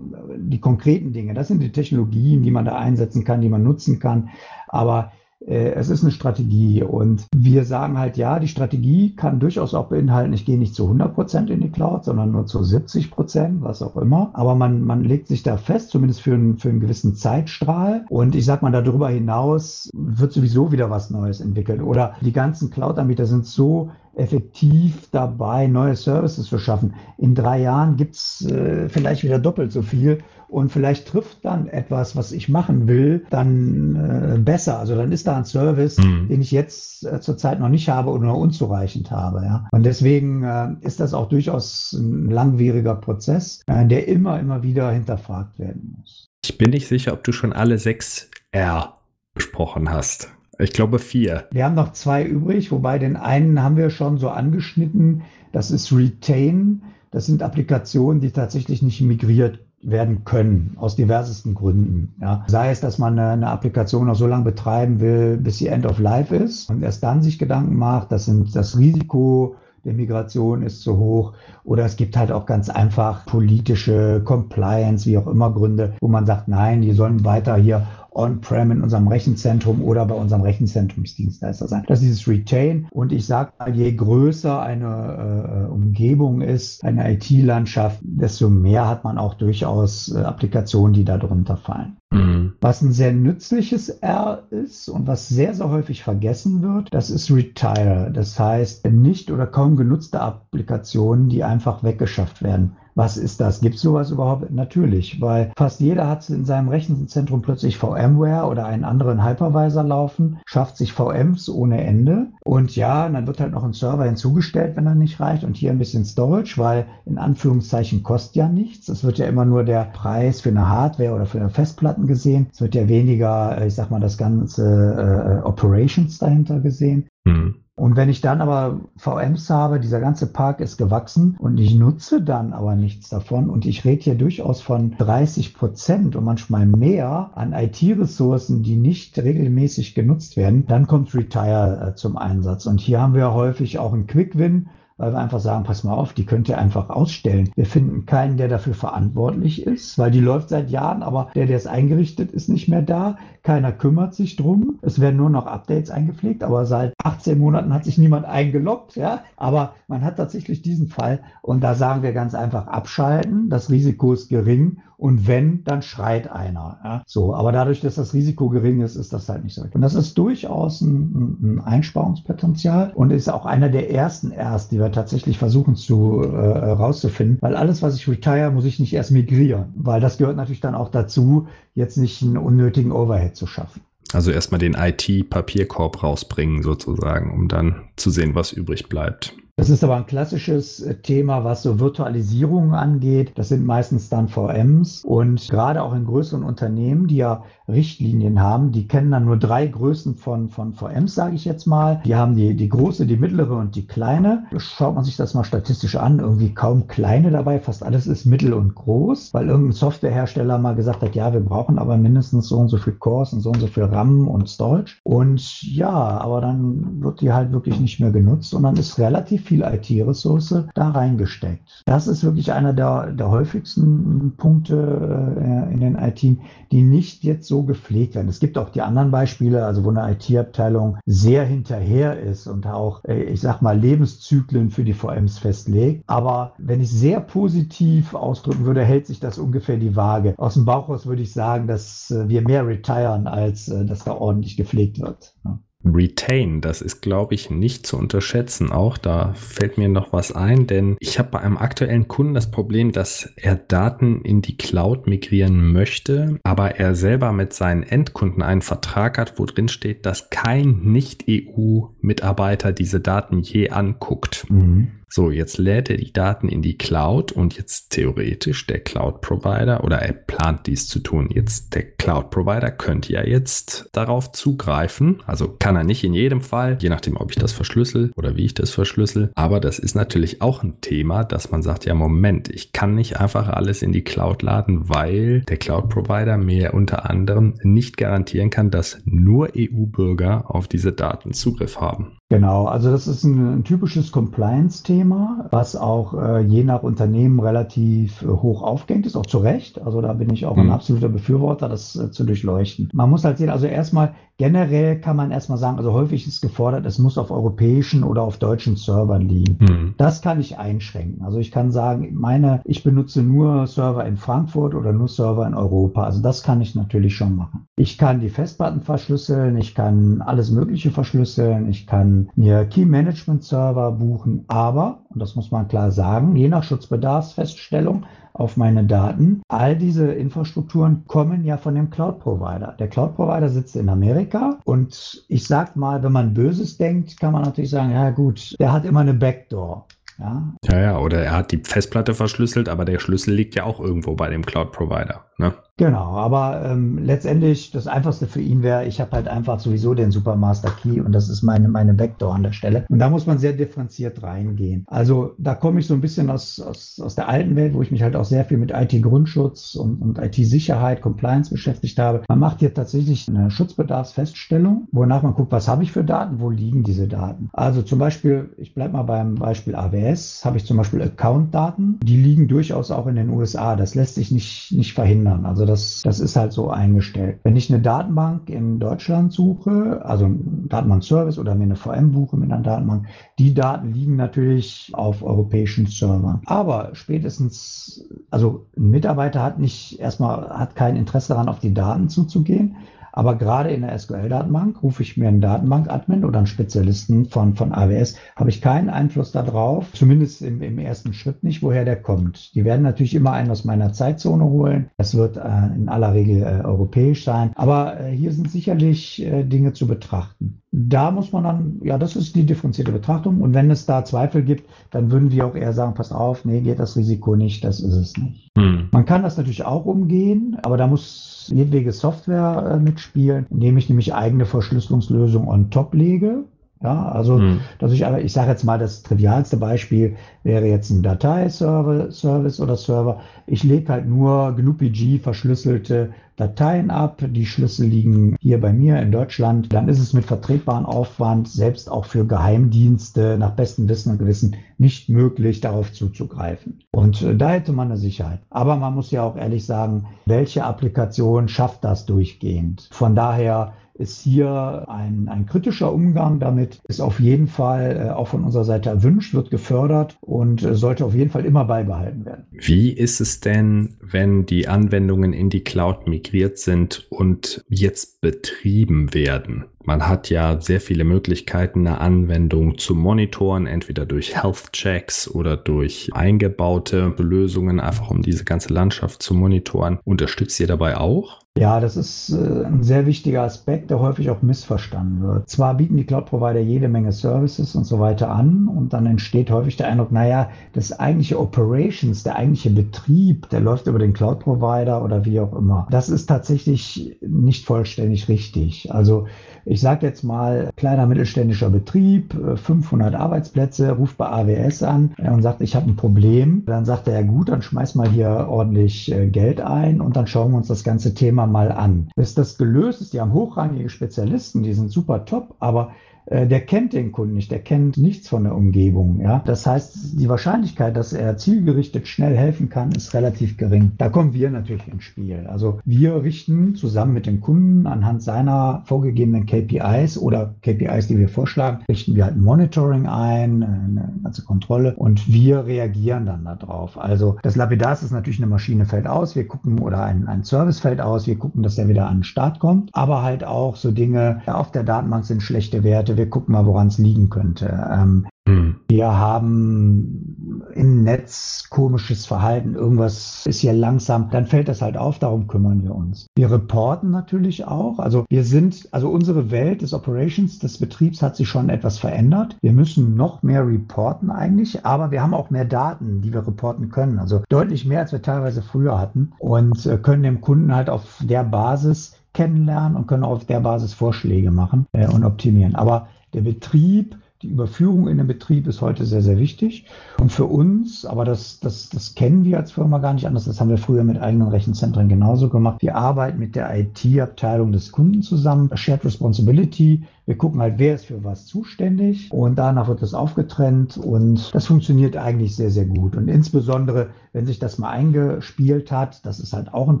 die konkreten Dinge, das sind die Technologien, die man da einsetzen kann, die man nutzen kann. Aber es ist eine Strategie und wir sagen halt, ja, die Strategie kann durchaus auch beinhalten, ich gehe nicht zu 100 Prozent in die Cloud, sondern nur zu 70 Prozent, was auch immer. Aber man, man legt sich da fest, zumindest für einen, für einen gewissen Zeitstrahl. Und ich sag mal, darüber hinaus wird sowieso wieder was Neues entwickelt. Oder die ganzen Cloud-Anbieter sind so effektiv dabei, neue Services zu schaffen. In drei Jahren gibt's äh, vielleicht wieder doppelt so viel und vielleicht trifft dann etwas, was ich machen will, dann äh, besser. Also dann ist da ein Service, mhm. den ich jetzt äh, zurzeit noch nicht habe oder nur unzureichend habe. Ja? Und deswegen äh, ist das auch durchaus ein langwieriger Prozess, äh, der immer, immer wieder hinterfragt werden muss. Ich bin nicht sicher, ob du schon alle sechs R besprochen hast. Ich glaube vier. Wir haben noch zwei übrig, wobei den einen haben wir schon so angeschnitten. Das ist Retain. Das sind Applikationen, die tatsächlich nicht migriert werden können, aus diversesten Gründen. Ja. Sei es, dass man eine, Applikation noch so lange betreiben will, bis sie End of Life ist und erst dann sich Gedanken macht, das sind das Risiko der Migration ist zu hoch. Oder es gibt halt auch ganz einfach politische Compliance, wie auch immer Gründe, wo man sagt, nein, die sollen weiter hier on-prem in unserem Rechenzentrum oder bei unserem Rechenzentrumsdienstleister sein. Das ist dieses Retain. Und ich sage mal, je größer eine äh, Umgebung ist, eine IT-Landschaft, desto mehr hat man auch durchaus äh, Applikationen, die darunter fallen. Mhm. Was ein sehr nützliches R ist und was sehr, sehr häufig vergessen wird, das ist Retire. Das heißt, nicht oder kaum genutzte Applikationen, die einfach weggeschafft werden. Was ist das? Gibt es sowas überhaupt? Natürlich, weil fast jeder hat in seinem Rechenzentrum plötzlich VMware oder einen anderen Hypervisor laufen, schafft sich VMs ohne Ende und ja, dann wird halt noch ein Server hinzugestellt, wenn er nicht reicht und hier ein bisschen Storage, weil in Anführungszeichen kostet ja nichts. Es wird ja immer nur der Preis für eine Hardware oder für eine Festplatten gesehen. Es wird ja weniger, äh, ich sag mal, das ganze äh, Operations dahinter gesehen. Mhm. Und wenn ich dann aber VMs habe, dieser ganze Park ist gewachsen und ich nutze dann aber nichts davon. Und ich rede hier durchaus von 30 Prozent und manchmal mehr an IT-Ressourcen, die nicht regelmäßig genutzt werden, dann kommt Retire äh, zum Einsatz. Und hier haben wir häufig auch einen Quick-Win weil wir einfach sagen, pass mal auf, die könnt ihr einfach ausstellen. Wir finden keinen, der dafür verantwortlich ist, weil die läuft seit Jahren, aber der, der es eingerichtet, ist nicht mehr da. Keiner kümmert sich drum. Es werden nur noch Updates eingepflegt, aber seit 18 Monaten hat sich niemand eingeloggt, ja. Aber man hat tatsächlich diesen Fall und da sagen wir ganz einfach abschalten. Das Risiko ist gering und wenn, dann schreit einer. Ja? So, aber dadurch, dass das Risiko gering ist, ist das halt nicht so. Und das ist durchaus ein, ein Einsparungspotenzial und ist auch einer der ersten erst, die wir tatsächlich versuchen zu äh, rauszufinden, weil alles, was ich retire, muss ich nicht erst migrieren, weil das gehört natürlich dann auch dazu, jetzt nicht einen unnötigen Overhead zu schaffen. Also erstmal den IT-Papierkorb rausbringen sozusagen, um dann zu sehen, was übrig bleibt. Das ist aber ein klassisches äh, Thema, was so Virtualisierung angeht. Das sind meistens dann VMs und gerade auch in größeren Unternehmen, die ja Richtlinien haben, die kennen dann nur drei Größen von, von VMs, sage ich jetzt mal. Die haben die, die große, die mittlere und die kleine. Schaut man sich das mal statistisch an, irgendwie kaum kleine dabei, fast alles ist mittel und groß, weil irgendein Softwarehersteller mal gesagt hat, ja, wir brauchen aber mindestens so und so viel Cores und so und so viel RAM und Storage. Und ja, aber dann wird die halt wirklich nicht mehr genutzt und dann ist relativ viel IT-Ressource da reingesteckt. Das ist wirklich einer der, der häufigsten Punkte äh, in den IT, die nicht jetzt so gepflegt werden. Es gibt auch die anderen Beispiele, also wo eine IT-Abteilung sehr hinterher ist und auch, äh, ich sag mal, Lebenszyklen für die VMs festlegt. Aber wenn ich sehr positiv ausdrücken würde, hält sich das ungefähr die Waage. Aus dem Bauch raus würde ich sagen, dass äh, wir mehr retiren, als äh, dass da ordentlich gepflegt wird. Ja. Retain, das ist, glaube ich, nicht zu unterschätzen. Auch da fällt mir noch was ein, denn ich habe bei einem aktuellen Kunden das Problem, dass er Daten in die Cloud migrieren möchte, aber er selber mit seinen Endkunden einen Vertrag hat, wo drin steht, dass kein Nicht-EU-Mitarbeiter diese Daten je anguckt. Mhm. So, jetzt lädt er die Daten in die Cloud und jetzt theoretisch der Cloud-Provider oder er plant dies zu tun. Jetzt der Cloud-Provider könnte ja jetzt darauf zugreifen. Also kann er nicht in jedem Fall, je nachdem, ob ich das verschlüssel oder wie ich das verschlüssel. Aber das ist natürlich auch ein Thema, dass man sagt, ja, Moment, ich kann nicht einfach alles in die Cloud laden, weil der Cloud-Provider mir unter anderem nicht garantieren kann, dass nur EU-Bürger auf diese Daten Zugriff haben. Genau, also das ist ein, ein typisches Compliance-Thema, was auch äh, je nach Unternehmen relativ äh, hoch aufgehängt ist, auch zu Recht. Also da bin ich auch mhm. ein absoluter Befürworter, das äh, zu durchleuchten. Man muss halt sehen, also erstmal generell kann man erstmal sagen, also häufig ist gefordert, es muss auf europäischen oder auf deutschen Servern liegen. Mhm. Das kann ich einschränken. Also ich kann sagen, meine, ich benutze nur Server in Frankfurt oder nur Server in Europa. Also das kann ich natürlich schon machen. Ich kann die Festplatten verschlüsseln, ich kann alles Mögliche verschlüsseln, ich kann mir Key Management Server buchen, aber, und das muss man klar sagen, je nach Schutzbedarfsfeststellung auf meine Daten. All diese Infrastrukturen kommen ja von dem Cloud Provider. Der Cloud Provider sitzt in Amerika und ich sag mal, wenn man Böses denkt, kann man natürlich sagen, ja gut, der hat immer eine Backdoor. Ja. ja, ja, oder er hat die Festplatte verschlüsselt, aber der Schlüssel liegt ja auch irgendwo bei dem Cloud Provider. Ne? Genau, aber ähm, letztendlich das Einfachste für ihn wäre, ich habe halt einfach sowieso den Supermaster Key und das ist meine, meine Vector an der Stelle. Und da muss man sehr differenziert reingehen. Also da komme ich so ein bisschen aus, aus, aus der alten Welt, wo ich mich halt auch sehr viel mit IT-Grundschutz und, und IT-Sicherheit, Compliance beschäftigt habe. Man macht hier tatsächlich eine Schutzbedarfsfeststellung, wonach man guckt, was habe ich für Daten, wo liegen diese Daten. Also zum Beispiel, ich bleibe mal beim Beispiel AWS, habe ich zum Beispiel Account-Daten, die liegen durchaus auch in den USA. Das lässt sich nicht, nicht verhindern. Also das, das ist halt so eingestellt. Wenn ich eine Datenbank in Deutschland suche, also einen Datenbank-Service oder mir eine VM buche mit einer Datenbank, die Daten liegen natürlich auf europäischen Servern. Aber spätestens, also ein Mitarbeiter hat nicht erstmal, hat kein Interesse daran, auf die Daten zuzugehen. Aber gerade in der SQL-Datenbank rufe ich mir einen Datenbank-Admin oder einen Spezialisten von, von AWS, habe ich keinen Einfluss darauf, zumindest im, im ersten Schritt nicht, woher der kommt. Die werden natürlich immer einen aus meiner Zeitzone holen. Das wird äh, in aller Regel äh, europäisch sein. Aber äh, hier sind sicherlich äh, Dinge zu betrachten da muss man dann, ja, das ist die differenzierte Betrachtung. Und wenn es da Zweifel gibt, dann würden wir auch eher sagen, pass auf, nee, geht das Risiko nicht, das ist es nicht. Hm. Man kann das natürlich auch umgehen, aber da muss jedwege Software äh, mitspielen, indem ich nämlich eigene Verschlüsselungslösungen on top lege. Ja, also, hm. dass ich aber, ich sage jetzt mal, das trivialste Beispiel wäre jetzt ein Dateiservice oder Server. Ich lege halt nur GNU-PG verschlüsselte Dateien ab. Die Schlüssel liegen hier bei mir in Deutschland. Dann ist es mit vertretbarem Aufwand, selbst auch für Geheimdienste nach bestem Wissen und Gewissen nicht möglich, darauf zuzugreifen. Und äh, da hätte man eine Sicherheit. Aber man muss ja auch ehrlich sagen, welche Applikation schafft das durchgehend? Von daher ist hier ein, ein kritischer Umgang damit, ist auf jeden Fall äh, auch von unserer Seite erwünscht, wird gefördert und äh, sollte auf jeden Fall immer beibehalten werden. Wie ist es denn, wenn die Anwendungen in die Cloud migriert sind und jetzt betrieben werden? Man hat ja sehr viele Möglichkeiten, eine Anwendung zu monitoren, entweder durch Health Checks oder durch eingebaute Lösungen, einfach um diese ganze Landschaft zu monitoren. Unterstützt ihr dabei auch? Ja, das ist äh, ein sehr wichtiger Aspekt, der häufig auch missverstanden wird. Zwar bieten die Cloud-Provider jede Menge Services und so weiter an und dann entsteht häufig der Eindruck, naja, das eigentliche Operations, der eigentliche Betrieb, der läuft über den Cloud-Provider oder wie auch immer. Das ist tatsächlich nicht vollständig richtig. Also ich sage jetzt mal, kleiner mittelständischer Betrieb, 500 äh, Arbeitsplätze, ruft bei AWS an und sagt, ich habe ein Problem. Dann sagt er, ja gut, dann schmeiß mal hier ordentlich äh, Geld ein und dann schauen wir uns das ganze Thema mal an. Bis das gelöst ist, die haben hochrangige Spezialisten, die sind super top, aber der kennt den Kunden nicht, der kennt nichts von der Umgebung. Ja? Das heißt, die Wahrscheinlichkeit, dass er zielgerichtet schnell helfen kann, ist relativ gering. Da kommen wir natürlich ins Spiel. Also wir richten zusammen mit dem Kunden anhand seiner vorgegebenen KPIs oder KPIs, die wir vorschlagen, richten wir halt ein Monitoring ein, eine ganze Kontrolle und wir reagieren dann darauf. Also das Lapidars ist natürlich eine Maschine fällt aus, wir gucken oder ein, ein Service fällt aus, wir gucken, dass der wieder an den Start kommt, aber halt auch so Dinge, auf der Datenbank sind schlechte Werte, Seite, wir gucken mal, woran es liegen könnte. Ähm, hm. Wir haben im Netz komisches Verhalten, irgendwas ist hier langsam, dann fällt das halt auf, darum kümmern wir uns. Wir reporten natürlich auch, also wir sind, also unsere Welt des Operations, des Betriebs hat sich schon etwas verändert. Wir müssen noch mehr reporten eigentlich, aber wir haben auch mehr Daten, die wir reporten können, also deutlich mehr, als wir teilweise früher hatten und äh, können dem Kunden halt auf der Basis kennenlernen und können auf der Basis Vorschläge machen äh, und optimieren. Aber der Betrieb, die Überführung in den Betrieb ist heute sehr, sehr wichtig. Und für uns, aber das, das, das kennen wir als Firma gar nicht anders, das haben wir früher mit eigenen Rechenzentren genauso gemacht. Wir arbeiten mit der IT-Abteilung des Kunden zusammen, Shared Responsibility. Wir gucken halt, wer ist für was zuständig und danach wird das aufgetrennt und das funktioniert eigentlich sehr, sehr gut. Und insbesondere, wenn sich das mal eingespielt hat, das ist halt auch ein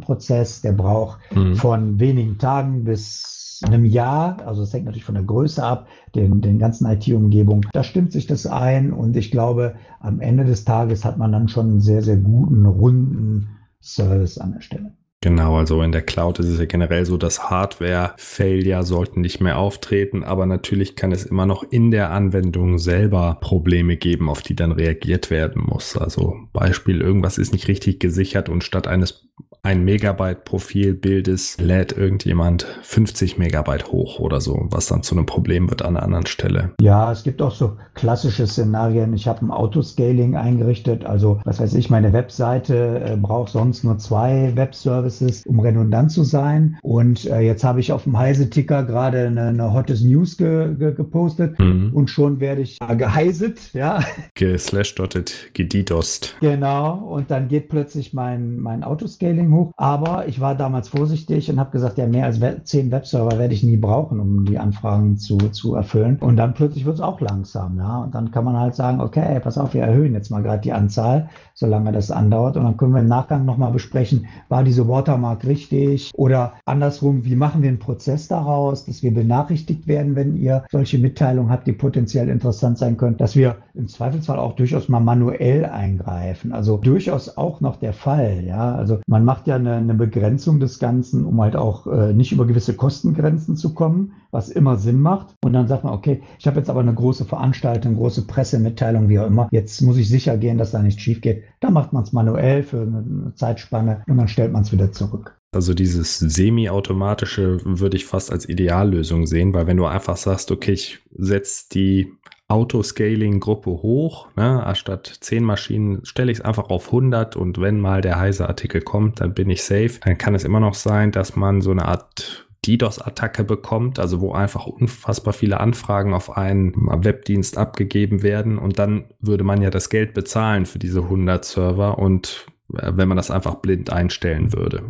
Prozess, der braucht mhm. von wenigen Tagen bis einem Jahr, also es hängt natürlich von der Größe ab, den, den ganzen IT-Umgebung, da stimmt sich das ein und ich glaube, am Ende des Tages hat man dann schon einen sehr, sehr guten, runden Service an der Stelle. Genau, also in der Cloud ist es ja generell so, dass Hardware-Failure sollten nicht mehr auftreten, aber natürlich kann es immer noch in der Anwendung selber Probleme geben, auf die dann reagiert werden muss. Also Beispiel, irgendwas ist nicht richtig gesichert und statt eines ein Megabyte Profilbildes lädt irgendjemand 50 Megabyte hoch oder so, was dann zu einem Problem wird an einer anderen Stelle. Ja, es gibt auch so klassische Szenarien. Ich habe ein Autoscaling eingerichtet, also was weiß ich, meine Webseite äh, braucht sonst nur zwei Webservices, um redundant zu sein. Und äh, jetzt habe ich auf dem Heise-Ticker gerade eine, eine Hottest News ge, ge, gepostet mhm. und schon werde ich äh, geheiset, ja. Geslashdotted, gedidost. Genau, und dann geht plötzlich mein, mein Autoscaling hoch. Aber ich war damals vorsichtig und habe gesagt, ja, mehr als zehn Webserver werde ich nie brauchen, um die Anfragen zu, zu erfüllen. Und dann plötzlich wird es auch langsam, ja. Und dann kann man halt sagen, okay, pass auf, wir erhöhen jetzt mal gerade die Anzahl, solange das andauert. Und dann können wir im Nachgang nochmal besprechen, war diese Watermark richtig? Oder andersrum, wie machen wir einen Prozess daraus, dass wir benachrichtigt werden, wenn ihr solche Mitteilungen habt, die potenziell interessant sein können, dass wir im Zweifelsfall auch durchaus mal manuell eingreifen. Also durchaus auch noch der Fall, ja. Also man macht macht ja eine, eine Begrenzung des Ganzen, um halt auch äh, nicht über gewisse Kostengrenzen zu kommen, was immer Sinn macht. Und dann sagt man, okay, ich habe jetzt aber eine große Veranstaltung, große Pressemitteilung, wie auch immer. Jetzt muss ich sicher gehen, dass da nichts schief geht. Da macht man es manuell für eine Zeitspanne und dann stellt man es wieder zurück. Also dieses semi-automatische würde ich fast als Ideallösung sehen, weil wenn du einfach sagst, okay, ich setze die Autoscaling-Gruppe hoch. Ne? Anstatt 10 Maschinen stelle ich es einfach auf 100 und wenn mal der heiße Artikel kommt, dann bin ich safe. Dann kann es immer noch sein, dass man so eine Art DDoS-Attacke bekommt, also wo einfach unfassbar viele Anfragen auf einen Webdienst abgegeben werden und dann würde man ja das Geld bezahlen für diese 100 Server und äh, wenn man das einfach blind einstellen würde.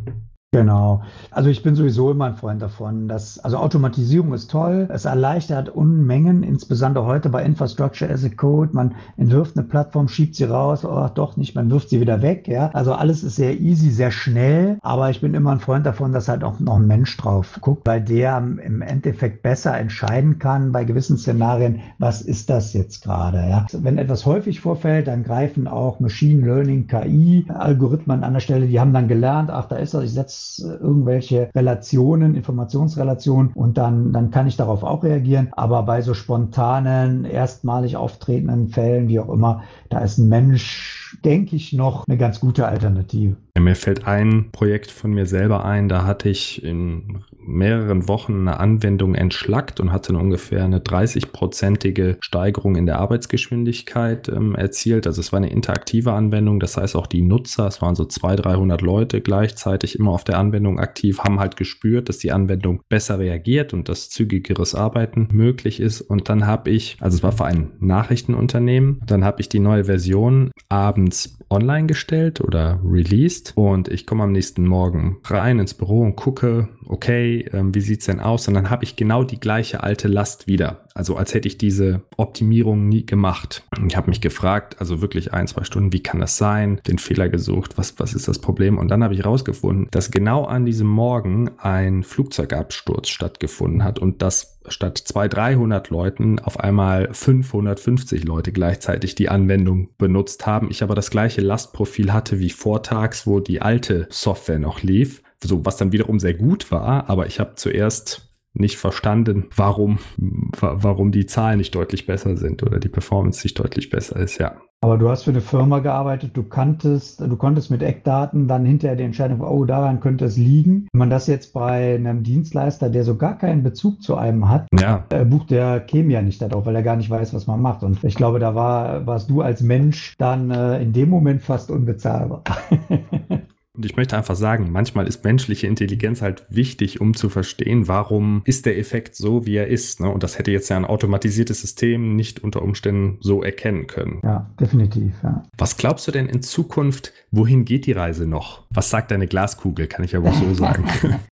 Genau. Also ich bin sowieso immer ein Freund davon, dass, also Automatisierung ist toll. Es erleichtert Unmengen, insbesondere heute bei Infrastructure as a Code. Man entwirft eine Plattform, schiebt sie raus, oh, doch nicht, man wirft sie wieder weg, ja. Also alles ist sehr easy, sehr schnell. Aber ich bin immer ein Freund davon, dass halt auch noch ein Mensch drauf guckt, weil der im Endeffekt besser entscheiden kann bei gewissen Szenarien, was ist das jetzt gerade, ja. Wenn etwas häufig vorfällt, dann greifen auch Machine Learning, KI, Algorithmen an der Stelle, die haben dann gelernt, ach, da ist das, ich setze irgendwelche Relationen, Informationsrelationen und dann, dann kann ich darauf auch reagieren. Aber bei so spontanen, erstmalig auftretenden Fällen, wie auch immer, da ist ein Mensch, denke ich, noch eine ganz gute Alternative. Mir fällt ein Projekt von mir selber ein, da hatte ich in mehreren Wochen eine Anwendung entschlackt und hatte ungefähr eine 30-prozentige Steigerung in der Arbeitsgeschwindigkeit ähm, erzielt. Also es war eine interaktive Anwendung, das heißt auch die Nutzer, es waren so 200, 300 Leute gleichzeitig immer auf der Anwendung aktiv, haben halt gespürt, dass die Anwendung besser reagiert und dass zügigeres Arbeiten möglich ist. Und dann habe ich, also es war für ein Nachrichtenunternehmen, dann habe ich die neue Version abends online gestellt oder released und ich komme am nächsten Morgen rein ins Büro und gucke, okay, ähm, wie sieht's denn aus? Und dann habe ich genau die gleiche alte Last wieder. Also als hätte ich diese Optimierung nie gemacht. Ich habe mich gefragt, also wirklich ein, zwei Stunden, wie kann das sein? Den Fehler gesucht, was, was ist das Problem? Und dann habe ich herausgefunden, dass genau an diesem Morgen ein Flugzeugabsturz stattgefunden hat und dass statt 200, 300 Leuten auf einmal 550 Leute gleichzeitig die Anwendung benutzt haben. Ich aber das gleiche Lastprofil hatte wie vortags, wo die alte Software noch lief so was dann wiederum sehr gut war, aber ich habe zuerst nicht verstanden, warum, warum die Zahlen nicht deutlich besser sind oder die Performance nicht deutlich besser ist, ja. Aber du hast für eine Firma gearbeitet, du kanntest, du konntest mit Eckdaten dann hinterher die Entscheidung, oh, daran könnte es liegen. Wenn man das jetzt bei einem Dienstleister, der so gar keinen Bezug zu einem hat, ja. äh, bucht der käme ja nicht darauf, weil er gar nicht weiß, was man macht. Und ich glaube, da war, warst du als Mensch dann äh, in dem Moment fast unbezahlbar. Und ich möchte einfach sagen, manchmal ist menschliche Intelligenz halt wichtig, um zu verstehen, warum ist der Effekt so, wie er ist. Ne? Und das hätte jetzt ja ein automatisiertes System nicht unter Umständen so erkennen können. Ja, definitiv. Ja. Was glaubst du denn in Zukunft, wohin geht die Reise noch? Was sagt deine Glaskugel, kann ich ja wohl so sagen.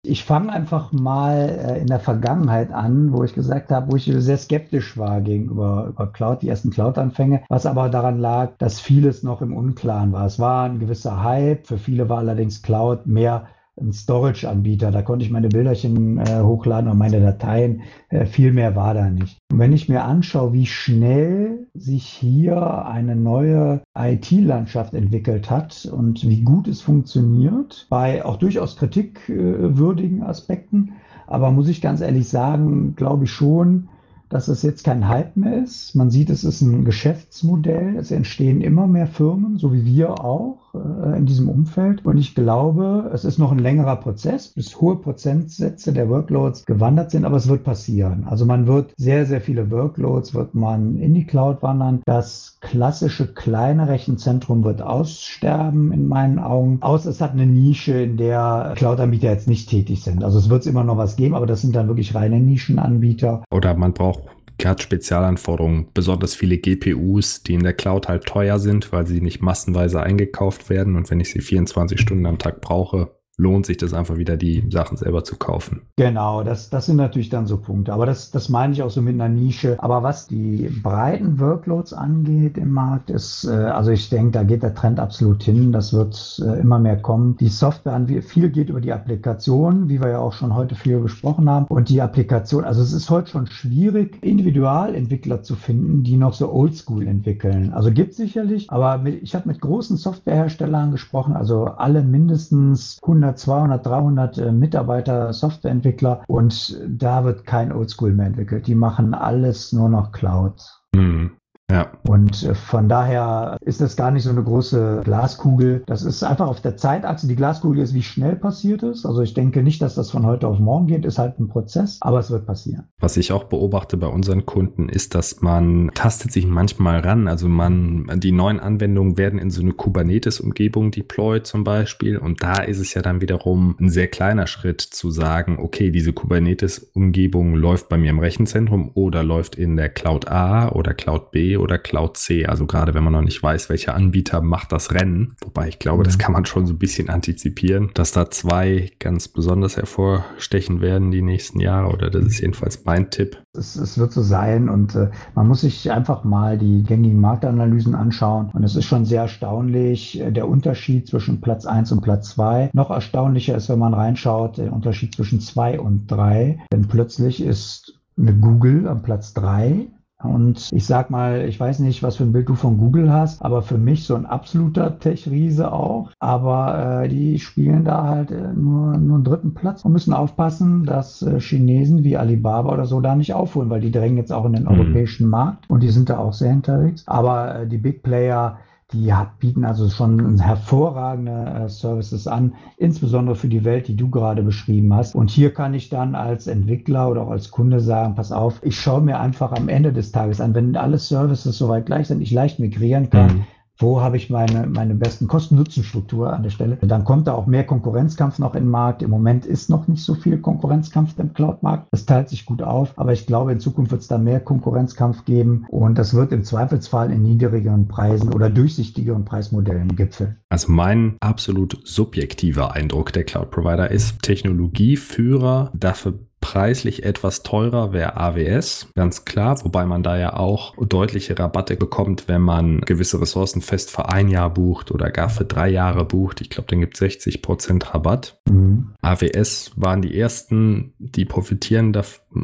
Ich fange einfach mal äh, in der Vergangenheit an, wo ich gesagt habe, wo ich sehr skeptisch war gegenüber über Cloud, die ersten Cloud-Anfänge, was aber daran lag, dass vieles noch im Unklaren war. Es war ein gewisser Hype, für viele war allerdings Cloud mehr ein Storage-Anbieter. Da konnte ich meine Bilderchen äh, hochladen und meine Dateien. Äh, viel mehr war da nicht. Und wenn ich mir anschaue, wie schnell sich hier eine neue IT-Landschaft entwickelt hat und wie gut es funktioniert, bei auch durchaus kritikwürdigen Aspekten, aber muss ich ganz ehrlich sagen, glaube ich schon, dass es jetzt kein Hype mehr ist. Man sieht, es ist ein Geschäftsmodell. Es entstehen immer mehr Firmen, so wie wir auch äh, in diesem Umfeld. Und ich glaube, es ist noch ein längerer Prozess, bis hohe Prozentsätze der Workloads gewandert sind, aber es wird passieren. Also man wird sehr, sehr viele Workloads wird man in die Cloud wandern. Das klassische kleine Rechenzentrum wird aussterben in meinen Augen. Außer es hat eine Nische, in der Cloud-Anbieter jetzt nicht tätig sind. Also es wird immer noch was geben, aber das sind dann wirklich reine Nischenanbieter. Oder man braucht hat Spezialanforderungen, besonders viele GPUs, die in der Cloud halt teuer sind, weil sie nicht massenweise eingekauft werden. Und wenn ich sie 24 Stunden am Tag brauche, lohnt sich das einfach wieder, die Sachen selber zu kaufen. Genau, das, das sind natürlich dann so Punkte. Aber das, das meine ich auch so mit einer Nische. Aber was die breiten Workloads angeht im Markt, ist, äh, also ich denke, da geht der Trend absolut hin. Das wird äh, immer mehr kommen. Die Software, viel geht über die Applikation, wie wir ja auch schon heute viel besprochen haben. Und die Applikation, also es ist heute schon schwierig, Individualentwickler zu finden, die noch so oldschool entwickeln. Also gibt es sicherlich, aber mit, ich habe mit großen Softwareherstellern gesprochen, also alle mindestens 100 100, 200, 300 Mitarbeiter, Softwareentwickler und da wird kein Oldschool mehr entwickelt. Die machen alles nur noch Cloud. Hm. Ja. Und äh, von daher ist das gar nicht so eine große Glaskugel. Das ist einfach auf der Zeitachse. Die Glaskugel ist, wie schnell passiert ist. Also ich denke nicht, dass das von heute auf morgen geht. Ist halt ein Prozess, aber es wird passieren. Was ich auch beobachte bei unseren Kunden ist, dass man tastet sich manchmal ran. Also man, die neuen Anwendungen werden in so eine Kubernetes-Umgebung deployed zum Beispiel. Und da ist es ja dann wiederum ein sehr kleiner Schritt zu sagen, okay, diese Kubernetes-Umgebung läuft bei mir im Rechenzentrum oder läuft in der Cloud A oder Cloud B oder Cloud C. Also gerade wenn man noch nicht weiß, welcher Anbieter macht das Rennen. Wobei ich glaube, das mhm. kann man schon so ein bisschen antizipieren, dass da zwei ganz besonders hervorstechen werden die nächsten Jahre. Oder das ist jedenfalls mein Tipp. Es, es wird so sein und äh, man muss sich einfach mal die gängigen Marktanalysen anschauen. Und es ist schon sehr erstaunlich, äh, der Unterschied zwischen Platz 1 und Platz 2. Noch erstaunlicher ist, wenn man reinschaut, der Unterschied zwischen 2 und 3. Denn plötzlich ist eine Google am Platz 3 und ich sag mal, ich weiß nicht, was für ein Bild du von Google hast, aber für mich so ein absoluter Tech-Riese auch. Aber äh, die spielen da halt äh, nur, nur einen dritten Platz und müssen aufpassen, dass äh, Chinesen wie Alibaba oder so da nicht aufholen, weil die drängen jetzt auch in den mhm. europäischen Markt und die sind da auch sehr unterwegs. Aber äh, die Big Player, die bieten also schon hervorragende äh, Services an, insbesondere für die Welt, die du gerade beschrieben hast. Und hier kann ich dann als Entwickler oder auch als Kunde sagen, pass auf, ich schaue mir einfach am Ende des Tages an, wenn alle Services soweit gleich sind, ich leicht migrieren kann, mhm wo habe ich meine, meine besten Kosten-Nutzen-Struktur an der Stelle. Dann kommt da auch mehr Konkurrenzkampf noch in den Markt. Im Moment ist noch nicht so viel Konkurrenzkampf im Cloud-Markt. Das teilt sich gut auf, aber ich glaube, in Zukunft wird es da mehr Konkurrenzkampf geben und das wird im Zweifelsfall in niedrigeren Preisen oder durchsichtigeren Preismodellen gipfeln. Also mein absolut subjektiver Eindruck der Cloud-Provider ist Technologieführer dafür Preislich etwas teurer wäre AWS, ganz klar, wobei man da ja auch deutliche Rabatte bekommt, wenn man gewisse Ressourcen fest für ein Jahr bucht oder gar für drei Jahre bucht. Ich glaube, dann gibt es 60 Prozent Rabatt. Mhm. AWS waren die ersten, die profitieren,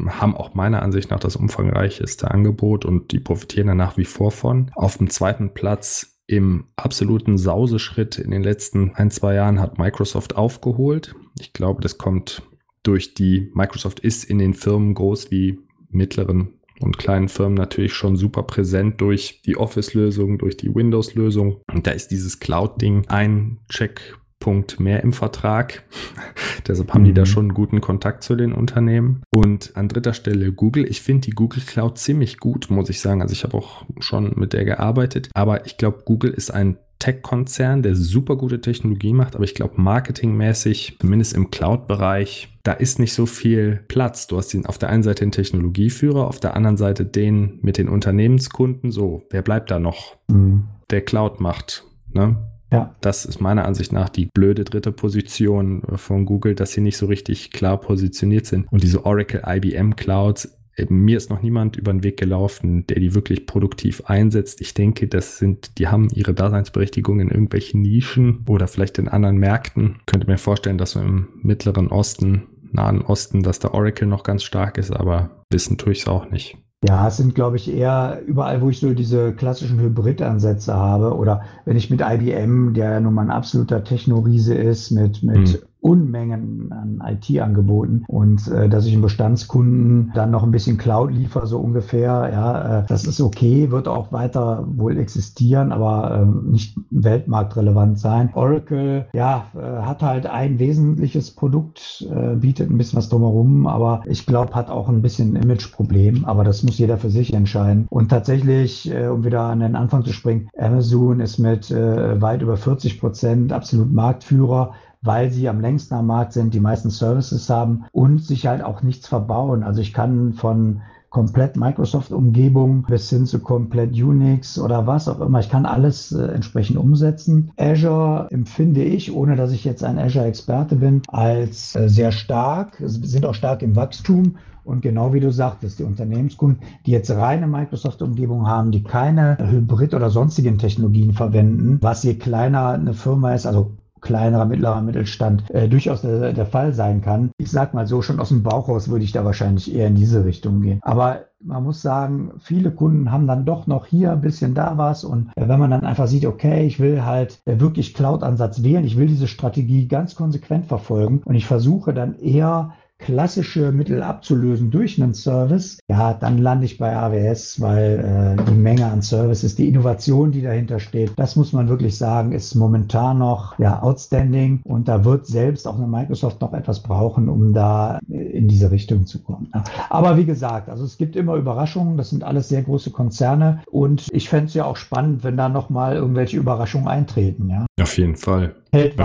haben auch meiner Ansicht nach das umfangreichste Angebot und die profitieren da nach wie vor von. Auf dem zweiten Platz im absoluten Sauseschritt in den letzten ein, zwei Jahren hat Microsoft aufgeholt. Ich glaube, das kommt durch die Microsoft ist in den Firmen groß wie mittleren und kleinen Firmen natürlich schon super präsent durch die Office-Lösung, durch die Windows-Lösung. Und da ist dieses Cloud-Ding ein Checkpunkt mehr im Vertrag. Deshalb haben die da mhm. schon einen guten Kontakt zu den Unternehmen. Und an dritter Stelle Google. Ich finde die Google Cloud ziemlich gut, muss ich sagen. Also ich habe auch schon mit der gearbeitet. Aber ich glaube, Google ist ein Tech-Konzern, der super gute Technologie macht, aber ich glaube, marketingmäßig, zumindest im Cloud-Bereich, da ist nicht so viel Platz. Du hast den, auf der einen Seite den Technologieführer, auf der anderen Seite den mit den Unternehmenskunden. So, wer bleibt da noch? Mhm. Der Cloud macht. Ne? Ja. Das ist meiner Ansicht nach die blöde dritte Position von Google, dass sie nicht so richtig klar positioniert sind. Und diese Oracle IBM Clouds mir ist noch niemand über den Weg gelaufen, der die wirklich produktiv einsetzt. Ich denke, das sind, die haben ihre Daseinsberechtigung in irgendwelchen Nischen oder vielleicht in anderen Märkten. Ich könnte mir vorstellen, dass so im Mittleren Osten, Nahen Osten, dass der Oracle noch ganz stark ist, aber wissen tue ich es auch nicht. Ja, es sind, glaube ich, eher überall, wo ich so diese klassischen Hybrid-Ansätze habe oder wenn ich mit IBM, der ja nun mal ein absoluter Technoriese ist, mit, mit hm. Unmengen an IT-Angeboten und äh, dass ich einen Bestandskunden dann noch ein bisschen Cloud liefere, so ungefähr. Ja, äh, das ist okay, wird auch weiter wohl existieren, aber äh, nicht weltmarktrelevant sein. Oracle, ja, äh, hat halt ein wesentliches Produkt, äh, bietet ein bisschen was drumherum, aber ich glaube, hat auch ein bisschen ein Imageproblem, aber das muss jeder für sich entscheiden. Und tatsächlich, äh, um wieder an den Anfang zu springen, Amazon ist mit äh, weit über 40 Prozent absolut Marktführer weil sie am längsten am Markt sind, die meisten Services haben und sich halt auch nichts verbauen. Also ich kann von komplett Microsoft-Umgebung bis hin zu komplett Unix oder was auch immer. Ich kann alles äh, entsprechend umsetzen. Azure empfinde ich, ohne dass ich jetzt ein Azure-Experte bin, als äh, sehr stark, sind auch stark im Wachstum. Und genau wie du sagtest, die Unternehmenskunden, die jetzt reine Microsoft-Umgebung haben, die keine Hybrid- oder sonstigen Technologien verwenden, was je kleiner eine Firma ist, also kleinerer, mittlerer Mittelstand äh, durchaus der, der Fall sein kann. Ich sag mal so, schon aus dem Bauch raus würde ich da wahrscheinlich eher in diese Richtung gehen. Aber man muss sagen, viele Kunden haben dann doch noch hier ein bisschen da was. Und äh, wenn man dann einfach sieht, okay, ich will halt äh, wirklich Cloud-Ansatz wählen, ich will diese Strategie ganz konsequent verfolgen und ich versuche dann eher klassische Mittel abzulösen durch einen Service, ja, dann lande ich bei AWS, weil äh, die Menge an Services, die Innovation, die dahinter steht, das muss man wirklich sagen, ist momentan noch ja outstanding und da wird selbst auch eine Microsoft noch etwas brauchen, um da in diese Richtung zu kommen. Aber wie gesagt, also es gibt immer Überraschungen, das sind alles sehr große Konzerne und ich fände es ja auch spannend, wenn da nochmal irgendwelche Überraschungen eintreten. Ja. Auf jeden Fall.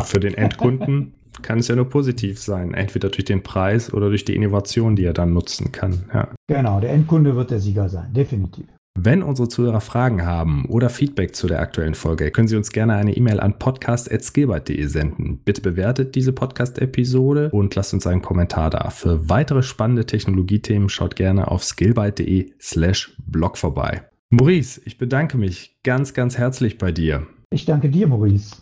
Für den Endkunden kann es ja nur positiv sein. Entweder durch den Preis oder durch die Innovation, die er dann nutzen kann. Ja. Genau, der Endkunde wird der Sieger sein, definitiv. Wenn unsere Zuhörer Fragen haben oder Feedback zu der aktuellen Folge, können Sie uns gerne eine E-Mail an podcast.skillbyte.de senden. Bitte bewertet diese Podcast-Episode und lasst uns einen Kommentar da. Für weitere spannende Technologiethemen schaut gerne auf skillbyte.de slash blog vorbei. Maurice, ich bedanke mich ganz, ganz herzlich bei dir. Ich danke dir, Maurice.